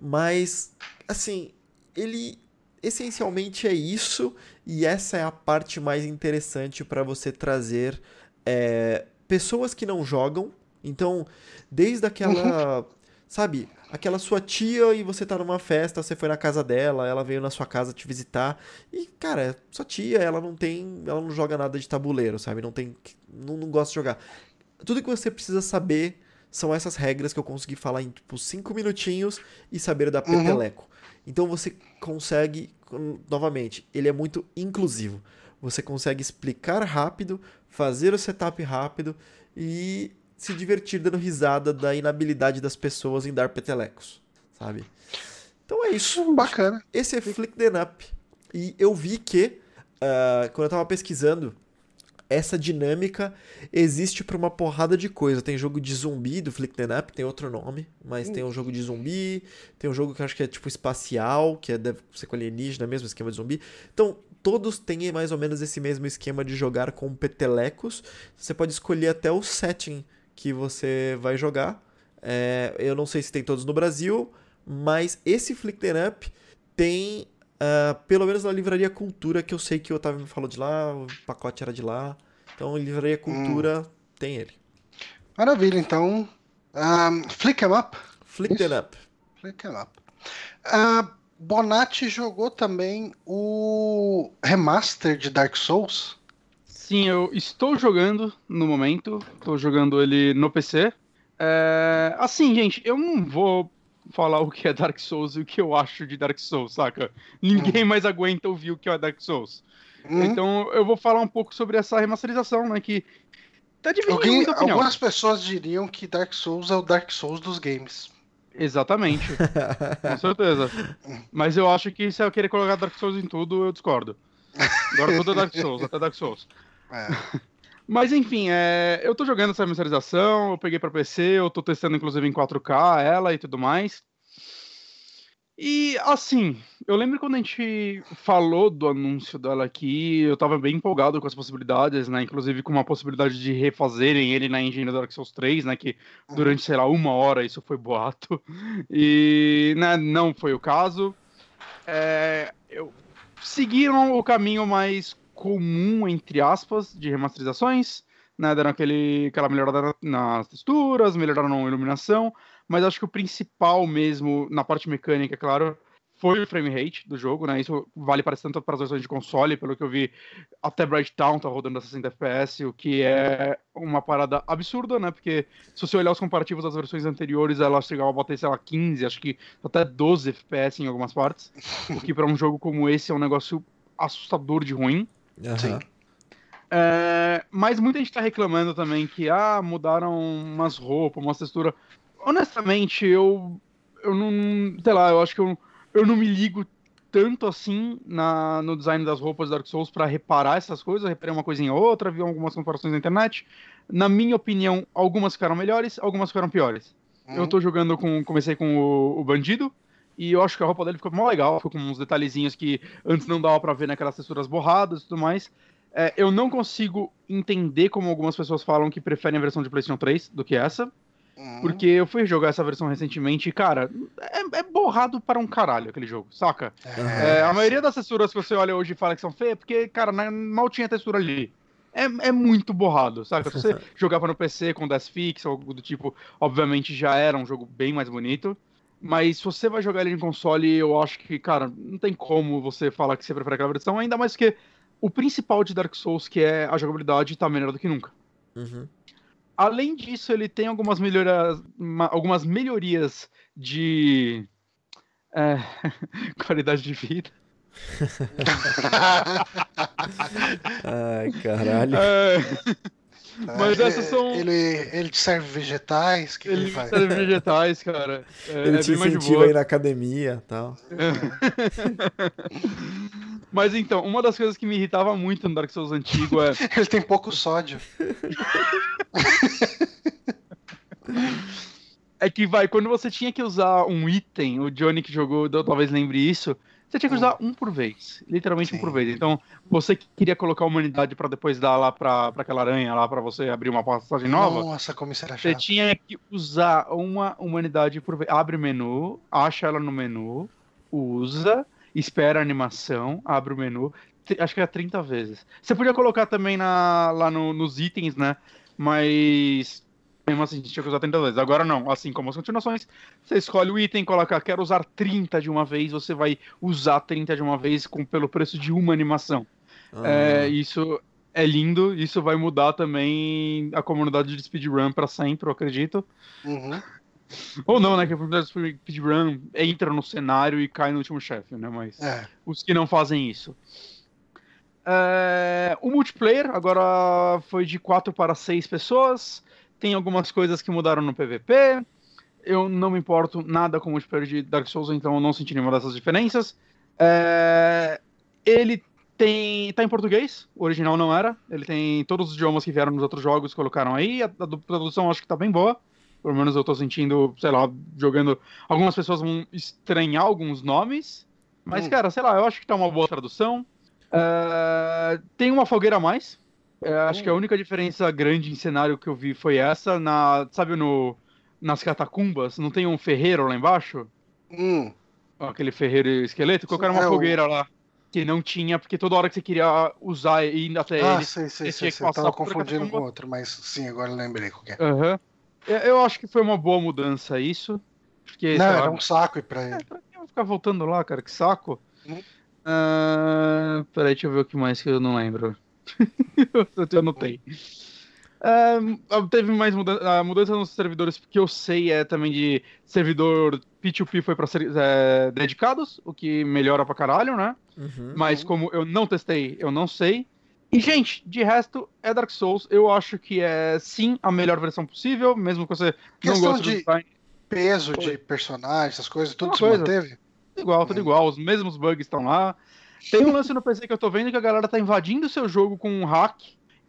mas assim, ele essencialmente é isso e essa é a parte mais interessante para você trazer é, pessoas que não jogam. Então, desde aquela. [LAUGHS] sabe, aquela sua tia e você tá numa festa, você foi na casa dela, ela veio na sua casa te visitar. E, cara, sua tia, ela não tem. Ela não joga nada de tabuleiro, sabe? Não tem. Não, não gosta de jogar. Tudo que você precisa saber são essas regras que eu consegui falar em, tipo, cinco minutinhos e saber da Uhum. Então você consegue, novamente, ele é muito inclusivo. Você consegue explicar rápido, fazer o setup rápido e se divertir dando risada da inabilidade das pessoas em dar petelecos, sabe? Então é isso. Isso, bacana. Esse é Flick the Up. E eu vi que, ah, quando eu tava pesquisando, essa dinâmica existe pra uma porrada de coisa. Tem jogo de zumbi do Flick the Up, tem outro nome, mas tem um jogo de zumbi, tem um jogo que acho que é tipo espacial, que é, deve ser com alienígena mesmo, esquema de zumbi. Então, todos têm mais ou menos esse mesmo esquema de jogar com petelecos. Você pode escolher até o setting que você vai jogar. É, eu não sei se tem todos no Brasil, mas esse Flick the Up tem, ah, pelo menos na Livraria Cultura, que eu sei que o Otávio me falou de lá, o pacote era de lá. Então, Livraria Cultura tem ele. Maravilha, então. Um, Flick 'em Up. Flick Isso. the Up. Flick 'em Up. Ah, Bonatti jogou também o remaster de Dark Souls. Sim, eu estou jogando no momento. Estou jogando ele no PC. É, Assim, gente, eu não vou falar o que é Dark Souls e o que eu acho de Dark Souls, saca? Ninguém mais aguenta ouvir o que é Dark Souls. Hum? Então eu vou falar um pouco sobre essa remasterização, né? Que tá dividindo Alguém- muita opinião. algumas pessoas diriam que Dark Souls é o Dark Souls dos games. Exatamente, com [LAUGHS] certeza. Mas eu acho que se eu querer colocar Dark Souls em tudo, eu discordo. Agora tudo é Dark Souls, até Dark Souls. É. Mas enfim, é, eu tô jogando essa remasterização, eu peguei pra PC, eu tô testando inclusive em 4K ela e tudo mais. E assim, eu lembro quando a gente falou do anúncio dela aqui, eu tava bem empolgado com as possibilidades, né? Inclusive com uma possibilidade de refazerem ele na engine do Dark Souls 3, né? Que durante, sei lá, uma hora isso foi boato. [LAUGHS] E né, não foi o caso. É, eu, seguiram o caminho mais comum, entre aspas, de remasterizações, né? Deram aquele, aquela melhorada na- nas texturas, melhoraram a iluminação, mas acho que o principal mesmo, na parte mecânica, claro, foi o frame rate do jogo, né? Isso vale para tanto para as versões de console, pelo que eu vi, até Bright Town tá rodando a 60 FPS, o que é uma parada absurda, né? Porque se você olhar os comparativos das versões anteriores, ela chegava a bater, sei lá, 15, acho que até 12 FPS em algumas partes, o que para um jogo como esse é um negócio assustador de ruim. Aham. É, mas muita gente tá reclamando também que, ah, mudaram umas roupas, umas texturas. Honestamente, eu. Eu não. Sei lá, eu acho que eu, eu não me ligo tanto assim na, no design das roupas de Dark Souls pra reparar essas coisas. Reparei uma coisinha ou outra, vi algumas comparações na internet. Na minha opinião, algumas ficaram melhores, algumas ficaram piores. Eu tô jogando com. Comecei com o, o bandido. E eu acho que a roupa dele ficou mó legal. Ficou com uns detalhezinhos que antes não dava pra ver naquelas texturas borradas e tudo mais. É, eu não consigo entender como algumas pessoas falam que preferem a versão de PlayStation 3 do que essa. Hum. Porque eu fui jogar essa versão recentemente e, cara, é, é borrado para um caralho aquele jogo, saca? É, a maioria das texturas que você olha hoje e fala que são feias, é porque, cara, mal tinha textura ali. É, é muito borrado, saca? Se você [LAUGHS] jogava no PC com 10 fix ou algo do tipo, obviamente já era um jogo bem mais bonito. Mas se você vai jogar ele em console, eu acho que, cara, não tem como você falar que você prefere aquela versão, ainda mais que o principal de Dark Souls, que é a jogabilidade, tá melhor do que nunca. Uhum. Além disso, ele tem algumas melhorias, ma- algumas melhorias de é, [LAUGHS] qualidade de vida. [LAUGHS] Ai, caralho. É, Mas Ele- essas são- Ele, ele te serve vegetais? O que, que ele ele faz? serve vegetais, cara. É, Ele é te incentiva boa. aí na academia e tal. [LAUGHS] Mas então, uma das coisas que me irritava muito no Dark Souls antigo é. [LAUGHS] Ele tem pouco sódio. É que vai, quando você tinha que usar um item, o Johnny que jogou talvez lembre isso, você tinha que usar um por vez. Literalmente um Sim. por vez. Então, você que queria colocar a humanidade pra depois dar lá pra, pra aquela aranha lá pra você abrir uma passagem nova. Nossa, como isso era Você chato. tinha que usar uma humanidade por vez. Abre o menu, acha ela no menu, usa, espera a animação, abre o menu. Acho que era 30 vezes. Você podia colocar também na- lá no- nos itens, né? Mas mesmo assim, tinha que usar 30 vezes. Agora não, assim como as continuações, você escolhe o item, coloca, quero usar 30 de uma vez, você vai usar 30 de uma vez com, pelo preço de uma animação. Ah. É, isso é lindo, isso vai mudar também a comunidade de speedrun para sempre, eu acredito. Uhum. Ou não, né? Que a comunidade de speedrun entra no cenário e cai no último chefe, né? Mas é. os que não fazem isso. É, o multiplayer agora foi de 4 para 6 pessoas. Tem algumas coisas que mudaram no PVP. Eu não me importo nada com o multiplayer de Dark Souls, então eu não senti nenhuma dessas diferenças. É, ele tem, tá em português, o original não era. Ele tem todos os idiomas que vieram nos outros jogos, colocaram aí. A, a tradução acho que tá bem boa. Pelo menos eu tô sentindo, sei lá, jogando. Algumas pessoas vão estranhar alguns nomes. Mas, hum. cara, sei lá, eu acho que tá uma boa tradução. Uh, tem uma fogueira a mais. Uh, acho hum. que a única diferença grande em cenário que eu vi foi essa. Na, sabe, no, nas catacumbas, não tem um ferreiro lá embaixo? Hum. Aquele ferreiro esqueleto, colocaram uma é, fogueira lá. Que não tinha, porque toda hora que você queria usar e ir até ah, ele. Sei, sei, sei, sei. Tava confundindo com outro, mas sim, agora eu lembrei qual é. Aham. Uhum. Eu acho que foi uma boa mudança isso. Porque, não, era um saco e pra ele. É, pra que eu ficar voltando lá, cara? Que saco. Hum. Uh, peraí, deixa eu ver o que mais que eu não lembro. [LAUGHS] eu anotei. Uh, teve mais mudança, a mudança nos servidores que eu sei é também de servidor P2P foi para é, dedicados, o que melhora pra caralho, né? Uhum, Mas como eu não testei, eu não sei. E, gente, de resto, é Dark Souls. Eu acho que é, sim, a melhor versão possível, mesmo que você Questão não goste de do design. peso Foi. de personagem, essas coisas, tudo se manteve? Igual, tudo hum. igual. Os mesmos bugs estão lá. Tem um lance no PC que eu tô vendo que a galera tá invadindo o seu jogo com um hack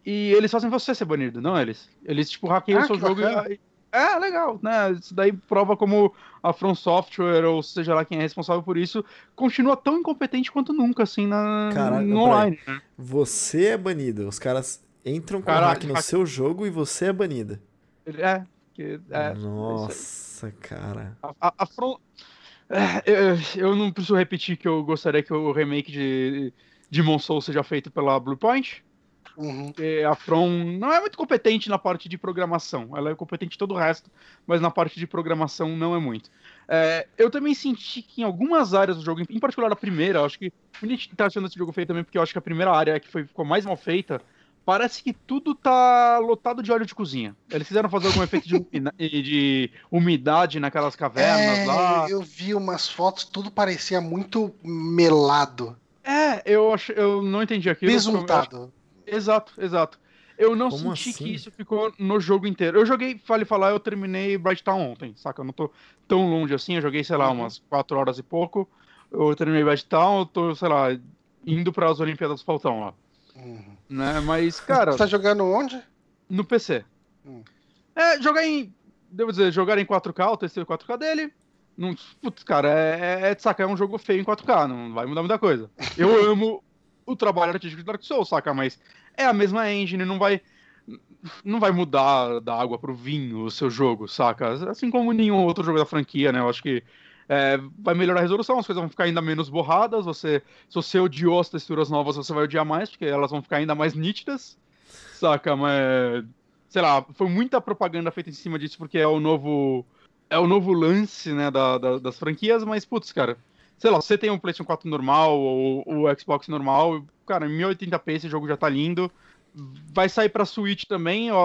e eles fazem você ser banido, não eles? Eles, tipo, hackeiam ah, o seu jogo e, é, legal, né? Isso daí prova como a From Software, ou seja lá quem é responsável por isso, continua tão incompetente quanto nunca, assim, na, Caraca, no online. Né? Você é banido. Os caras entram com Caraca, hack no hack... seu jogo e você é banida. É, que, é Nossa, cara. A, a, a From... É, eu, eu, não preciso repetir que eu gostaria que o remake de Demon Souls seja feito pela Bluepoint. Uhum. a From não é muito competente na parte de programação. Ela é competente em todo o resto, mas na parte de programação não é muito. É, eu também senti que em algumas áreas do jogo, em particular a primeira, acho que a gente tá achando esse jogo feito também, porque eu acho que a primeira área é que foi, ficou mais mal feita. Parece que tudo tá lotado de óleo de cozinha. Eles fizeram fazer algum efeito de, [LAUGHS] de umidade naquelas cavernas é, lá. Eu vi umas fotos, tudo parecia muito melado. É, eu, acho, eu não entendi aquilo. Besuntado. Exato, exato. Eu não Como senti assim? que isso ficou no jogo inteiro. Eu joguei, vale falar, eu terminei Bright Town ontem, saca? Eu não tô tão longe assim, eu joguei, sei lá, uhum. umas 4 horas e pouco. Eu terminei Bright Town, eu tô, sei lá, indo para as Olimpíadas do Faltão lá. Uhum. Né? Mas, cara. Você tá jogando onde? No PC. Uhum. É, jogar em. Devo dizer, jogar em 4K, eu testei o 4K dele. Não, putz, cara, é, é, saca, é um jogo feio em 4K, não vai mudar muita coisa. Eu [LAUGHS] amo o trabalho artístico de Dark Souls, saca? Mas é a mesma engine, não vai não vai mudar da água pro vinho o seu jogo, saca? Assim como nenhum outro jogo da franquia, né? Eu acho que é, vai melhorar a resolução, as coisas vão ficar ainda menos borradas. Você, se você odiou as texturas novas, você vai odiar mais, porque elas vão ficar ainda mais nítidas, saca? Mas, sei lá, foi muita propaganda feita em cima disso, porque é o novo. É o novo lance, né, da, da, das franquias, mas, putz, cara, sei lá, você tem um PlayStation 4 normal ou o Xbox normal, cara, em 1080p esse jogo já tá lindo. Vai sair pra Switch também, a,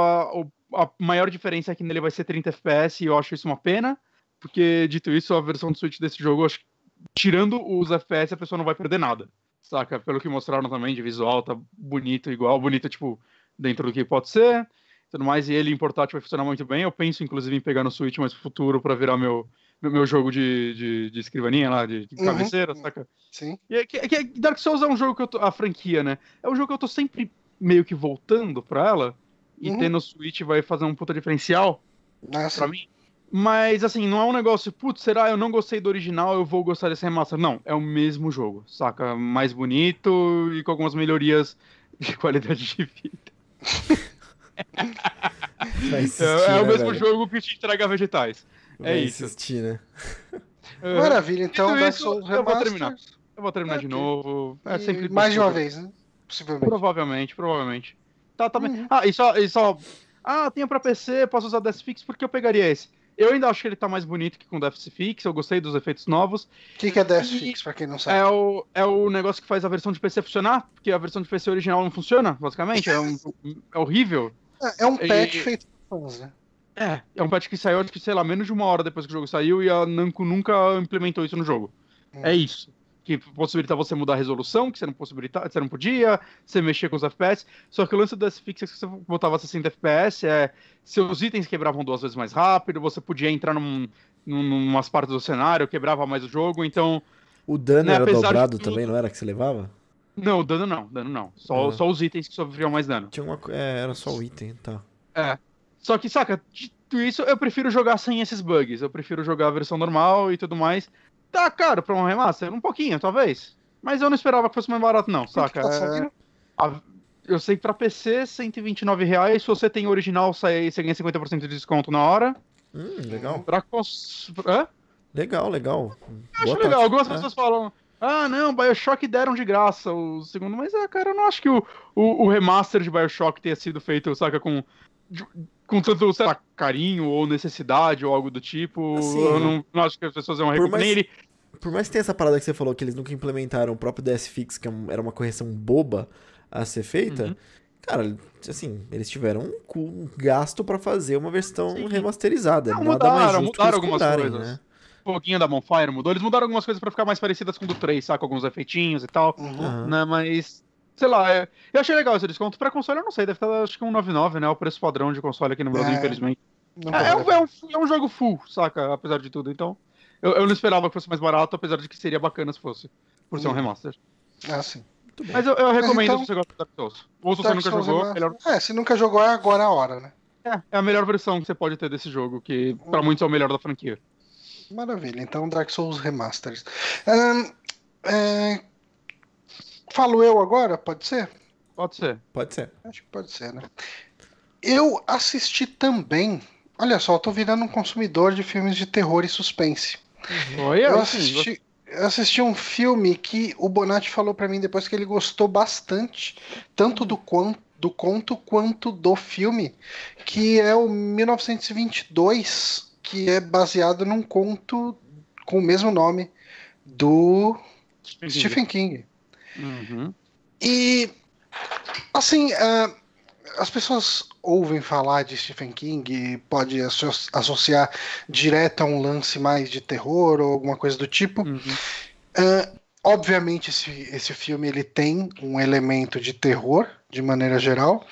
a maior diferença é que nele vai ser 30 FPS e eu acho isso uma pena, porque, dito isso, a versão do Switch desse jogo, acho que, tirando os FPS, a pessoa não vai perder nada, saca? Pelo que mostraram também de visual, tá bonito igual, bonito, tipo, dentro do que pode ser, tudo mais, e ele em portátil vai funcionar muito bem, eu penso, inclusive, em pegar no Switch mais futuro para virar meu meu jogo de, de, de, escrivaninha lá, de, de uhum. cabeceira, saca? Sim. E é, que, é, Dark Souls é um jogo que eu tô, a franquia, né? É um jogo que eu tô sempre meio que voltando pra ela, e uhum. ter no Switch vai fazer um puta diferencial Nossa. pra mim. Mas, assim, não é um negócio, putz, será eu não gostei do original, eu vou gostar desse remaster. Não, é o mesmo jogo, saca? Mais bonito e com algumas melhorias de [LAUGHS] qualidade de vida. [LAUGHS] Assistir, é, é, o né, mesmo velho? jogo que te entrega vegetais. É Vai isso. Assistir, né? É. Maravilha, então Dark Souls Eu vou terminar. Eu vou terminar de novo. É sempre mais de uma vez, né? Possivelmente. Provavelmente, provavelmente. Tá, tá bem. Uhum. Ah, e só, e só Ah, tenho pra PC, posso usar o Death Fix, porque eu pegaria esse. Eu ainda acho que ele tá mais bonito que com o Death Fix, eu gostei dos efeitos novos. O que, que é Death Fix, pra quem não sabe? É o, é o negócio que faz a versão de PC funcionar, porque a versão de PC original não funciona, basicamente. É, um, é horrível. É, é um patch E- feito por fãs, né? É, é um patch que saiu, acho que, sei lá, menos de uma hora depois que o jogo saiu e a Namco nunca implementou isso no jogo. Hum. É isso. Que possibilita você mudar a resolução, que você não, possibilita, você não podia, você mexer com os FPS. Só que o lance do SFix é que você botava 60 FPS, é, seus itens quebravam duas vezes mais rápido, você podia entrar num, num, numas partes do cenário, quebrava mais o jogo, então. O dano Né, era de dobrado também, não era que você levava? Não, dano não, dano não. Só, Ah. só os itens que sofriam mais dano. Tinha uma. É, era só o item, tá. É. Só que, saca, dito isso, eu prefiro jogar sem esses bugs. Eu prefiro jogar a versão normal e tudo mais. Tá caro pra um remaster? Um pouquinho, talvez. Mas eu não esperava que fosse mais barato, não, saca? Tá É, a- eu sei que pra PC, 129 reais. Se você tem o original, sai, você ganha 50% de desconto na hora. Hum, legal. Pra cons... Hã? Legal, legal. Eu Boa acho legal. tática. Algumas É. pessoas falam. Ah, não, Bioshock deram de graça o segundo, mas ah, cara, eu não acho que o, o, o remaster de Bioshock tenha sido feito, saca, com, de- com tanto, sei lá, carinho ou necessidade ou algo do tipo. Assim, eu não, não acho que as pessoas vão recuperar. mais- ele. Por mais que tenha essa parada que você falou, que eles nunca implementaram o próprio DS Fix, que é era uma correção boba a ser feita, Uhum. cara, assim, eles tiveram um, um gasto pra fazer uma versão Sim. remasterizada. Não, Nada mudaram, mudaram algumas coisas. né? Um pouquinho da Bonfire mudou. Eles mudaram algumas coisas pra ficar mais parecidas com o do 3, saca? Alguns efeitinhos e tal. Uhum. Né, mas. Sei lá, é- eu achei legal esse desconto. Pra console eu não sei, deve estar acho que um 99, né? O preço padrão de console aqui no Brasil, É. infelizmente. É, é um, é, um, é um jogo full, saca? Apesar de tudo. Então, eu, eu não esperava que fosse mais barato, apesar de que seria bacana se fosse. Por ser um Hum. remaster. Ah, sim. Mas eu, eu recomendo então- se você gosta de Dark Souls. Ou se você nunca Souls jogou, é, melhor, é, se nunca jogou, é agora a hora, né? é, é a melhor versão que você pode ter desse jogo, que pra muitos é o melhor da franquia. Maravilha. Então, Dark Souls Remasters. Ahn, é, Falo eu agora? Pode ser? Pode ser. Pode ser. Acho que pode ser, né? Eu assisti também. Olha só, eu tô virando um consumidor de filmes de terror e suspense. Oi, Eu assisti, eu assisti um filme que o Bonatti falou pra mim depois que ele gostou bastante, tanto do, do conto quanto do filme, que é o 1922, que é baseado num conto com o mesmo nome do Stephen King. Uhum. E, assim, ah, as pessoas ouvem falar de Stephen King, pode asso- associar direto a um lance mais de terror ou alguma coisa do tipo. Uhum. Ah, obviamente, esse, esse filme ele tem um elemento de terror, de maneira geral,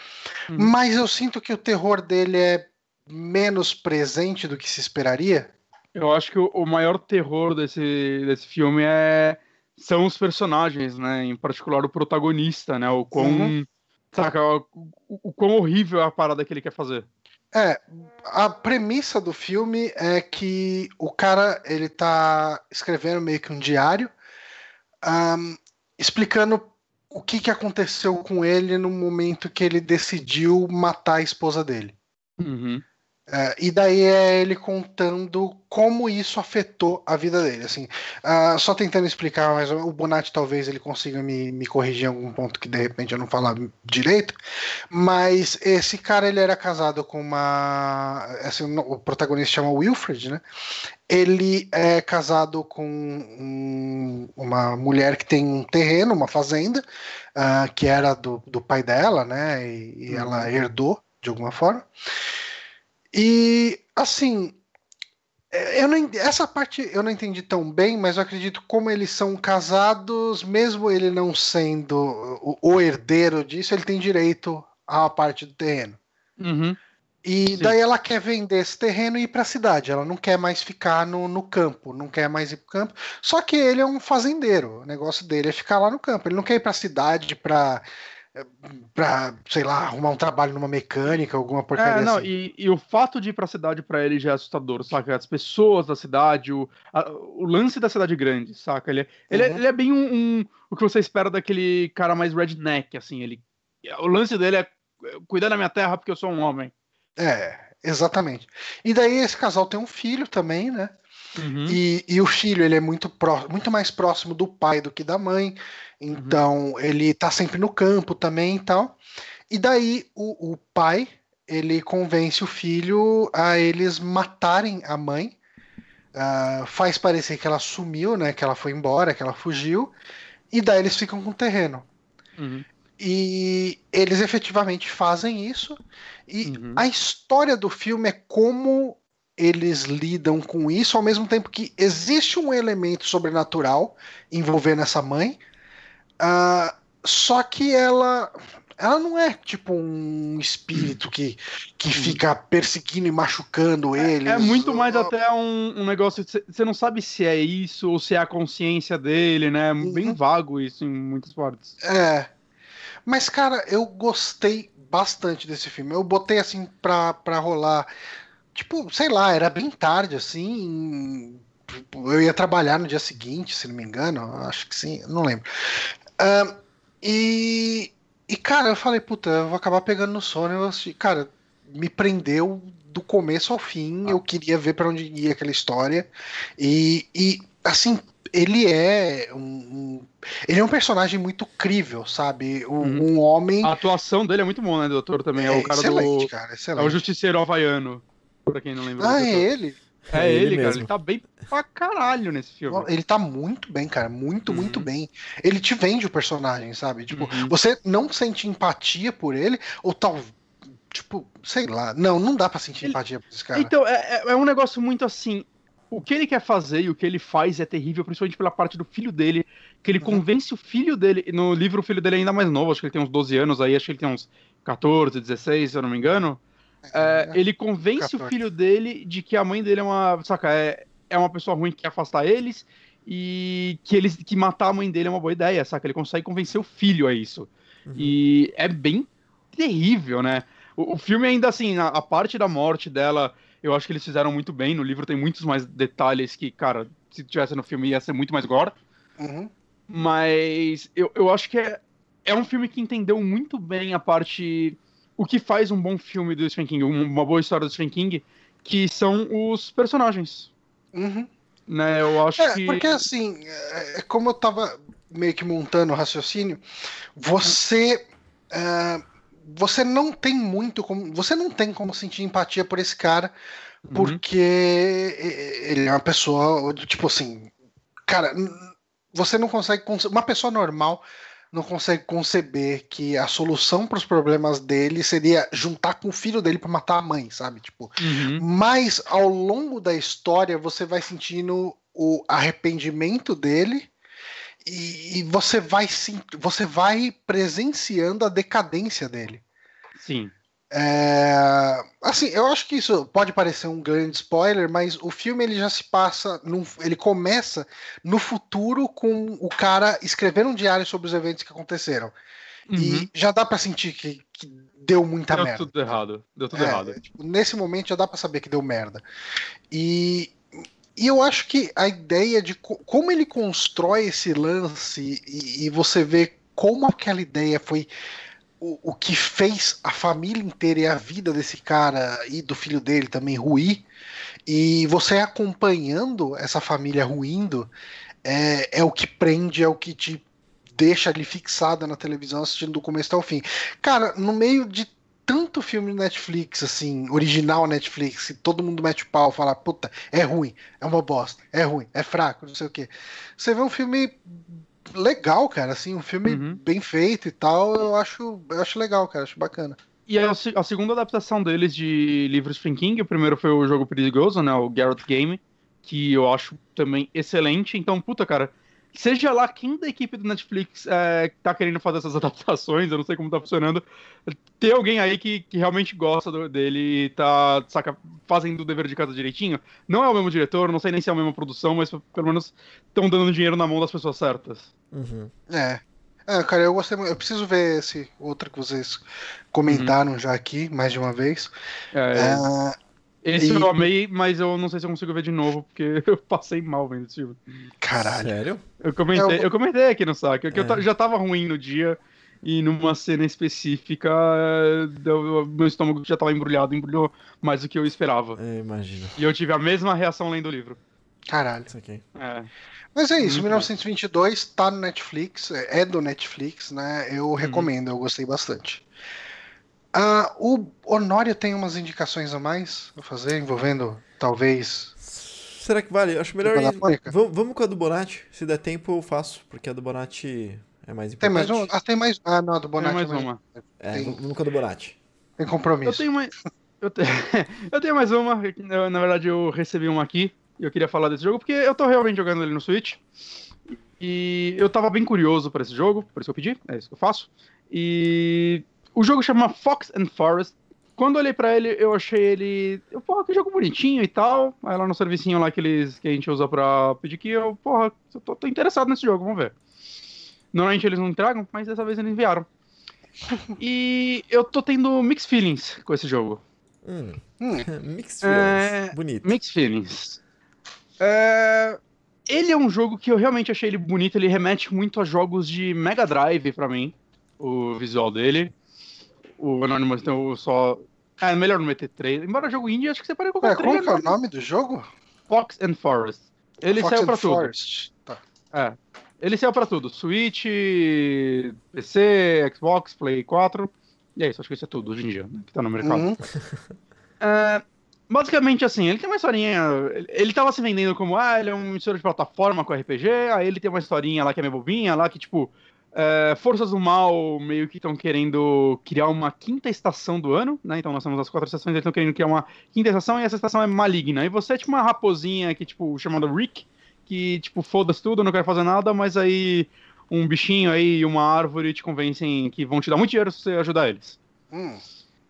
Uhum. mas eu sinto que o terror dele é menos presente do que se esperaria. Eu acho que o, o maior terror desse, desse filme é são os personagens, né? Em particular o protagonista, né? O quão. Uhum. Saca, o, o, quão horrível é a parada que ele quer fazer. É, a premissa do filme é que o cara ele tá escrevendo meio que um diário, ahm, explicando o que, que aconteceu com ele no momento que ele decidiu matar a esposa dele. Uhum. É, e daí é ele contando como isso afetou a vida dele. Assim, ah, só tentando explicar, mas o Bonatti talvez ele consiga me, me corrigir em algum ponto que de repente eu não falar direito. Mas esse cara ele era casado com uma. Assim, o protagonista chama Wilfred, né? Ele é casado com um- uma mulher que tem um terreno, uma fazenda, ah, que era do, do pai dela, né? E, e ela herdou de alguma forma. E assim, é, eu não, essa parte eu não entendi tão bem, mas eu acredito como eles são casados, mesmo ele não sendo o, o herdeiro disso, ele tem direito à parte do terreno. Uhum. E Sim. daí ela quer vender esse terreno e ir para a cidade. Ela não quer mais ficar no, no campo, não quer mais ir para o campo. Só que ele é um fazendeiro. O negócio dele é ficar lá no campo. Ele não quer ir para a cidade para, para, sei lá, arrumar um trabalho numa mecânica, alguma porcaria É, não, assim. e, e o fato de ir pra cidade pra ele já é assustador, saca? As pessoas da cidade, o, a- o lance da cidade grande, saca? Ele, é- ele, é- Uhum. ele é bem um, um- o que você espera daquele cara mais redneck, assim. Ele, o lance dele é cuidar da minha terra porque eu sou um homem. É, exatamente. E daí esse casal tem um filho também, né? Uhum. E, e o filho ele é muito, pró- muito mais próximo do pai do que da mãe, então ele tá sempre no campo também e tal. E daí o, o pai ele convence o filho a eles matarem a mãe. Uh, faz parecer que ela sumiu, né? Que ela foi embora, que ela fugiu. E daí eles ficam com o terreno. Uhum. E eles efetivamente fazem isso. E Uhum. a história do filme é como eles lidam com isso, ao mesmo tempo que existe um elemento sobrenatural envolvendo essa mãe. ah, só que ela. Ela não é tipo um espírito que, que fica perseguindo e machucando eles. É muito mais até um, um negócio. Você não sabe se é isso ou se é a consciência dele, né? Bem Uhum. vago isso em muitas partes. É. Mas, cara, eu gostei bastante desse filme. Eu botei assim pra, pra rolar. Tipo, sei lá, era bem tarde, assim. Eu ia trabalhar no dia seguinte, se não me engano. Acho que sim, não lembro. E, e, cara, eu falei, puta, eu vou acabar pegando no sono. Eu assisti, cara, me prendeu do começo ao fim. Eu queria ver pra onde ia aquela história. E, e assim, ele é um, um- ele é um personagem muito crível, sabe? Um, Uhum. um homem A atuação dele é muito boa, né, doutor? Também é, o cara excelente, do. cara, É o excelente. Justiceiro Havaiano. Pra quem não lembra. ah, é ele. É, É ele ele, cara. mesmo. Ele tá bem pra caralho nesse filme. Ele tá muito bem, cara. Muito, Uhum. muito bem. Ele te vende o personagem, sabe? Tipo, Uhum. você não sente empatia por ele, ou tal. Tipo, sei lá. Não, não dá pra sentir Ele- empatia por esse cara. Então, é, é- é um negócio muito assim. O que ele quer fazer e o que ele faz é terrível, principalmente pela parte do filho dele, que ele Uhum. convence o filho dele. No livro, o filho dele é ainda mais novo, acho que ele tem uns 12 anos aí, acho que ele tem uns 14, 16, se eu não me engano. É, ele convence 14. o filho dele de que a mãe dele é uma. Saca, é, é uma pessoa ruim que quer afastar eles e que eles que matar a mãe dele é uma boa ideia, saca? Ele consegue convencer o filho a isso. Uhum. E é bem terrível, né? O, o filme ainda assim, a, a parte da morte dela, eu acho que eles fizeram muito bem. No livro tem muitos mais detalhes que, cara, se tivesse no filme ia ser muito mais gore. Uhum. Mas eu, eu acho que é, é um filme que entendeu muito bem a parte. O que faz um bom filme do Stephen King, um- uma boa história do Stephen King, que são os personagens. Uhum. Né? Eu acho É, que. porque assim, é, é como eu tava meio que montando o raciocínio, você. é, você não tem muito como. Você não tem como sentir empatia por esse cara, Uhum. porque e- ele é uma pessoa, tipo assim. Cara, você não consegue. Uma pessoa normal não consegue conceber que a solução para os problemas dele seria juntar com o filho dele para matar a mãe, sabe? Tipo, Uhum. mas ao longo da história você vai sentindo o arrependimento dele e, e você vai você vai presenciando a decadência dele. Sim. É, assim, eu acho que isso pode parecer um grande spoiler, mas o filme ele já se passa, num- ele começa no futuro com o cara escrevendo um diário sobre os eventos que aconteceram Uhum. e já dá pra sentir que, que deu muita Deu merda. tudo errado. Deu tudo É, errado. tipo, nesse momento já dá pra saber que deu merda. E, e eu acho que a ideia de co- como ele constrói esse lance e, e você vê como aquela ideia foi o, o que fez a família inteira e a vida desse cara e do filho dele também ruir. E você acompanhando essa família ruindo é, é o que prende, é o que te deixa ali fixada na televisão assistindo do começo até o fim. Cara, no meio de tanto filme Netflix, assim, original Netflix, que todo mundo mete o pau, fala, puta, é ruim, é uma bosta, é ruim, é fraco, não sei o quê. Você vê um filme legal, cara, assim, um filme Uhum. bem feito e tal, eu acho, eu acho legal, cara, acho bacana. E a, a segunda adaptação deles de livros King, o primeiro foi o Jogo Perigoso, né, o Garrett Game, que eu acho também excelente. Então, puta, cara, seja lá quem da equipe do Netflix é, tá querendo fazer essas [LAUGHS] adaptações, eu não sei como tá funcionando, ter alguém aí que, que realmente gosta do- dele e tá, saca, fazendo o dever de casa direitinho. Não é o mesmo diretor, não sei nem se é a mesma produção, mas pelo menos estão dando dinheiro na mão das pessoas certas. Uhum. É. É, cara, eu gostei. Eu preciso ver esse outro que vocês comentaram já aqui, mais de uma vez. É, É, esse e- eu amei, mas eu não sei se eu consigo ver de novo, porque [LAUGHS] eu passei mal vendo esse filme. caralho. Sério? Eu comentei, Eu- eu comentei aqui no saque, que eu É. ta- já tava ruim no dia e numa cena específica é, deu- meu estômago já tava embrulhado, embrulhou mais do que eu esperava. É, imagino. E eu tive a mesma reação lendo o livro. Caralho. Isso aqui. É. Mas é isso, Muito 1922 tá no Netflix, é é do Netflix, né? Eu recomendo, eu gostei bastante. Ah, o Honório tem umas indicações a mais a fazer, envolvendo talvez. Será que vale? Acho melhor. Vamos, vamos com a do Bonatti. Se der tempo, eu faço, porque a do Bonatti é mais Tem importante. mais um? Ah, tem mais. Ah, não, a do Tem Bonatti. mais é mais- uma. É, Tem- vamos com a do Bonatti. Tem Eu compromisso. tenho mais. Eu, te- [LAUGHS] eu tenho mais uma. eu, na verdade, eu recebi uma aqui. E eu queria falar desse jogo, porque eu tô realmente jogando ele no Switch. E eu tava bem curioso pra esse jogo, por isso que eu pedi, é isso que eu faço. E o jogo chama Fox and Forest. Quando eu olhei pra ele, eu achei ele. Eu, porra, que jogo bonitinho e tal. Aí lá no servicinho lá que, eles, que a gente usa pra pedir que eu, porra, eu tô, tô interessado nesse jogo, vamos ver. Normalmente eles não entregam, mas dessa vez eles enviaram. E eu tô tendo mixed feelings com esse jogo. Hum. Hum, [LAUGHS] Mixed É, feelings. Bonito. Mixed feelings. É, Ele é um jogo que eu realmente achei ele bonito, ele remete muito a jogos de Mega Drive pra mim, o visual dele. O Anonymous então eu só. É melhor não meter trailer. Embora jogo indie, acho que você pode colocar como trailer. que é o né? nome do jogo? Fox and Forest. Ele Fox saiu pra tudo. Forest. Tá. É. Ele saiu pra tudo. Switch, PC, Xbox, Play 4. E é isso, acho que isso é tudo hoje em dia, né, que tá no mercado. Uhum. [LAUGHS] É, basicamente assim, ele tem uma historinha. ele- tava se vendendo como, ah, ele é um mistura de plataforma com RPG, aí ele tem uma historinha lá que é meio bobinha, lá que, tipo, é, forças do mal meio que estão querendo criar uma quinta estação do ano, né? Então nós temos as quatro estações, eles estão querendo criar uma quinta estação e essa estação é maligna. E você é tipo uma raposinha que, tipo, chamada Rick, que, tipo, foda-se tudo, não quer fazer nada, mas aí um bichinho aí e uma árvore te convencem que vão te dar muito dinheiro se você ajudar eles. Hum.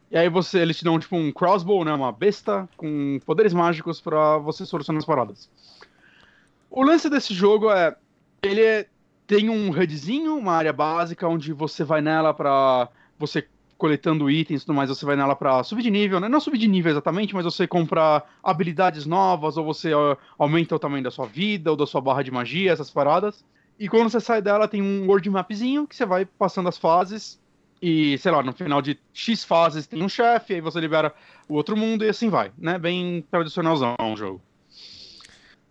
E aí você, eles te dão tipo um crossbow, né, uma besta com poderes mágicos pra você solucionar as paradas. O lance desse jogo é, ele é- tem um HUDzinho, uma área básica onde você vai nela pra você coletando itens e tudo mais, você vai nela pra subir de nível, né? Não subir de nível exatamente, mas você compra habilidades novas ou você ó, aumenta o tamanho da sua vida ou da sua barra de magia, essas paradas. E quando você sai dela tem um world mapzinho que você vai passando as fases e, sei lá, no final de X fases tem um chefe, aí você libera o outro mundo e assim vai, né? Bem tradicionalzão o jogo.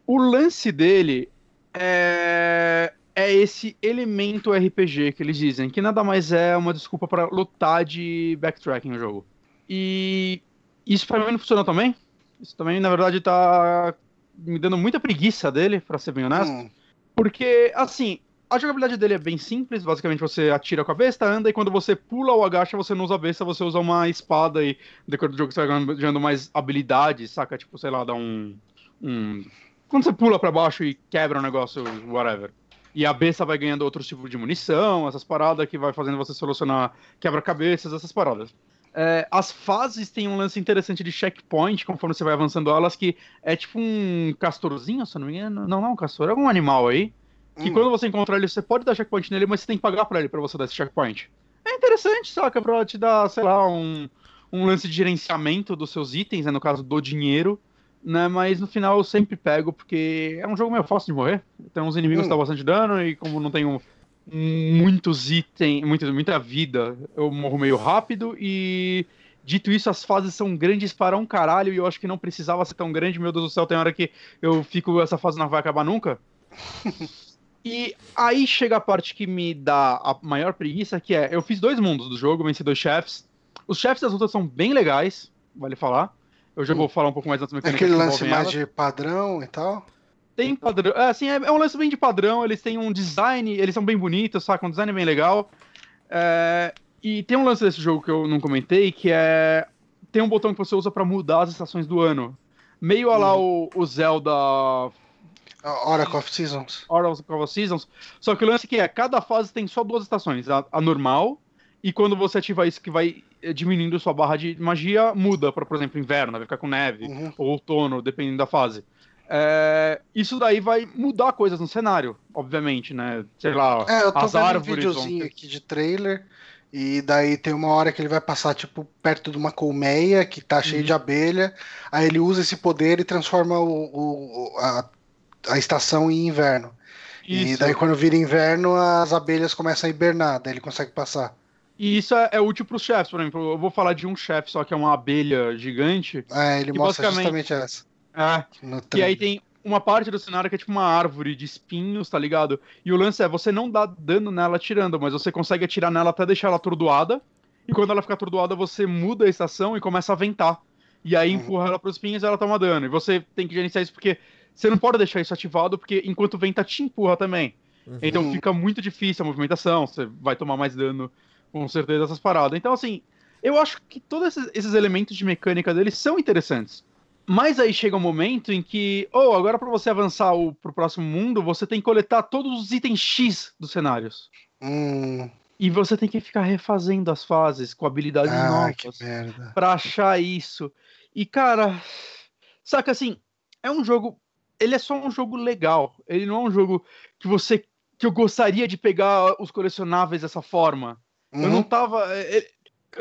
O lance dele é, é esse elemento RPG que eles dizem, que nada mais é uma desculpa para lutar de backtracking no jogo. E isso pra mim não funciona também. Isso também, na verdade, tá me dando muita preguiça dele, pra ser bem honesto. Hum. Porque, assim, a jogabilidade dele é bem simples. Basicamente, você atira com a besta, anda, e quando você pula ou agacha, você não usa a besta, você usa uma espada. E no decorrer do jogo você vai ganhando mais habilidades, saca? Tipo, sei lá, dá um. um... Quando você pula pra baixo e quebra um negócio, whatever. E a besta vai ganhando outros tipos de munição, essas paradas que vai fazendo você solucionar quebra-cabeças, essas paradas. É, as fases têm um lance interessante de checkpoint, conforme você vai avançando elas, que é tipo um castorzinho, se não me engano. Não, não, um castor, é algum animal aí. Que Hum. quando você encontra ele, você pode dar checkpoint nele, mas você tem que pagar pra ele pra você dar esse checkpoint. É interessante, saca? Pra te dar, sei lá, um, um lance de gerenciamento dos seus itens, né? No caso do dinheiro. Né, mas no final eu sempre pego, porque é um jogo meio fácil de morrer. Tem uns inimigos Hum. que dão bastante dano, e como não tenho muitos itens, muita, muita vida, eu morro meio rápido. E dito isso, as fases são grandes para um caralho, e eu acho que não precisava ser tão grande. Meu Deus do céu, tem hora que eu fico, essa fase não vai acabar nunca. [LAUGHS] E aí chega a parte que me dá a maior preguiça, que é, eu fiz dois mundos do jogo, venci dois chefes. Os chefes das lutas são bem legais, vale falar. Eu já vou falar um pouco mais das É mecânicas aquele que lance mais de padrão e tal. Tem padrão. É, assim, é, é um lance bem de padrão. Eles têm um design, eles são bem bonitos, saca? Um design bem legal. É, e tem um lance desse jogo que eu não comentei, que é. Tem um botão que você usa pra mudar as estações do ano. Meio a lá o, o Zelda Oracle of Seasons. Oracle of Seasons. Só que o lance que é, cada fase tem só duas estações. A, a normal, e quando você ativa isso que vai eh, diminuindo sua barra de magia, muda para, por exemplo, inverno, vai ficar com neve, Uhum. ou outono, dependendo da fase. É, isso daí vai mudar coisas no cenário, obviamente, né? Sei lá, É, eu tô as vendo um árvores vão videozinho ter- aqui de trailer. E daí tem uma hora que ele vai passar, tipo, perto de uma colmeia que tá cheia Uhum. de abelha. Aí ele usa esse poder e transforma o, o- a, a estação em inverno. E Isso. daí quando vira inverno, as abelhas começam a hibernar, daí ele consegue passar. E isso é, é útil pros chefes, por exemplo. Eu vou falar de um chefe só que é uma abelha gigante. É, ele E mostra basicamente- justamente essa. É, No E aí tem uma parte do cenário que é tipo uma árvore de espinhos, tá ligado? E o lance é, você não dá dano nela atirando, mas você consegue atirar nela até deixar ela atordoada. e quando ela fica atordoada, você muda a estação e começa a ventar. E aí Uhum. empurra ela pros pinhos e ela toma dano. E você tem que gerenciar isso porque você não pode deixar isso ativado, porque enquanto venta te empurra também. Uhum. Então Uhum. fica muito difícil a movimentação, você vai tomar mais dano com certeza essas paradas. Então, assim, eu acho que todos esses, esses elementos de mecânica dele são interessantes. Mas aí chega um momento em que, oh, agora para você avançar o, pro próximo mundo, você tem que coletar todos os itens X dos cenários. Hum, E você tem que ficar refazendo as fases com habilidades ah, novas pra achar isso. E, cara, saca assim, é um jogo. Ele é só um jogo legal. Ele não é um jogo que você. que eu gostaria de pegar os colecionáveis dessa forma. Eu não Uhum. tava. é,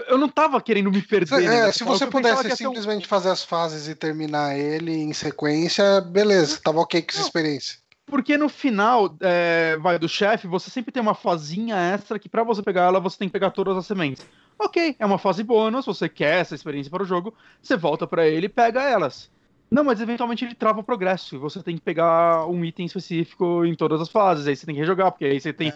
Eu não tava querendo me perder. É, nessa se você pudesse ser um- simplesmente fazer as fases e terminar ele em sequência, beleza, tava ok com essa Não. experiência. Porque no final, é, vai do chefe, você sempre tem uma fazinha extra que pra você pegar ela, você tem que pegar todas as sementes. Ok, é uma fase bônus, você quer essa experiência para o jogo, você volta pra ele e pega elas. Não, mas eventualmente ele trava o progresso e você tem que pegar um item específico em todas as fases, aí você tem que rejogar, porque aí você tem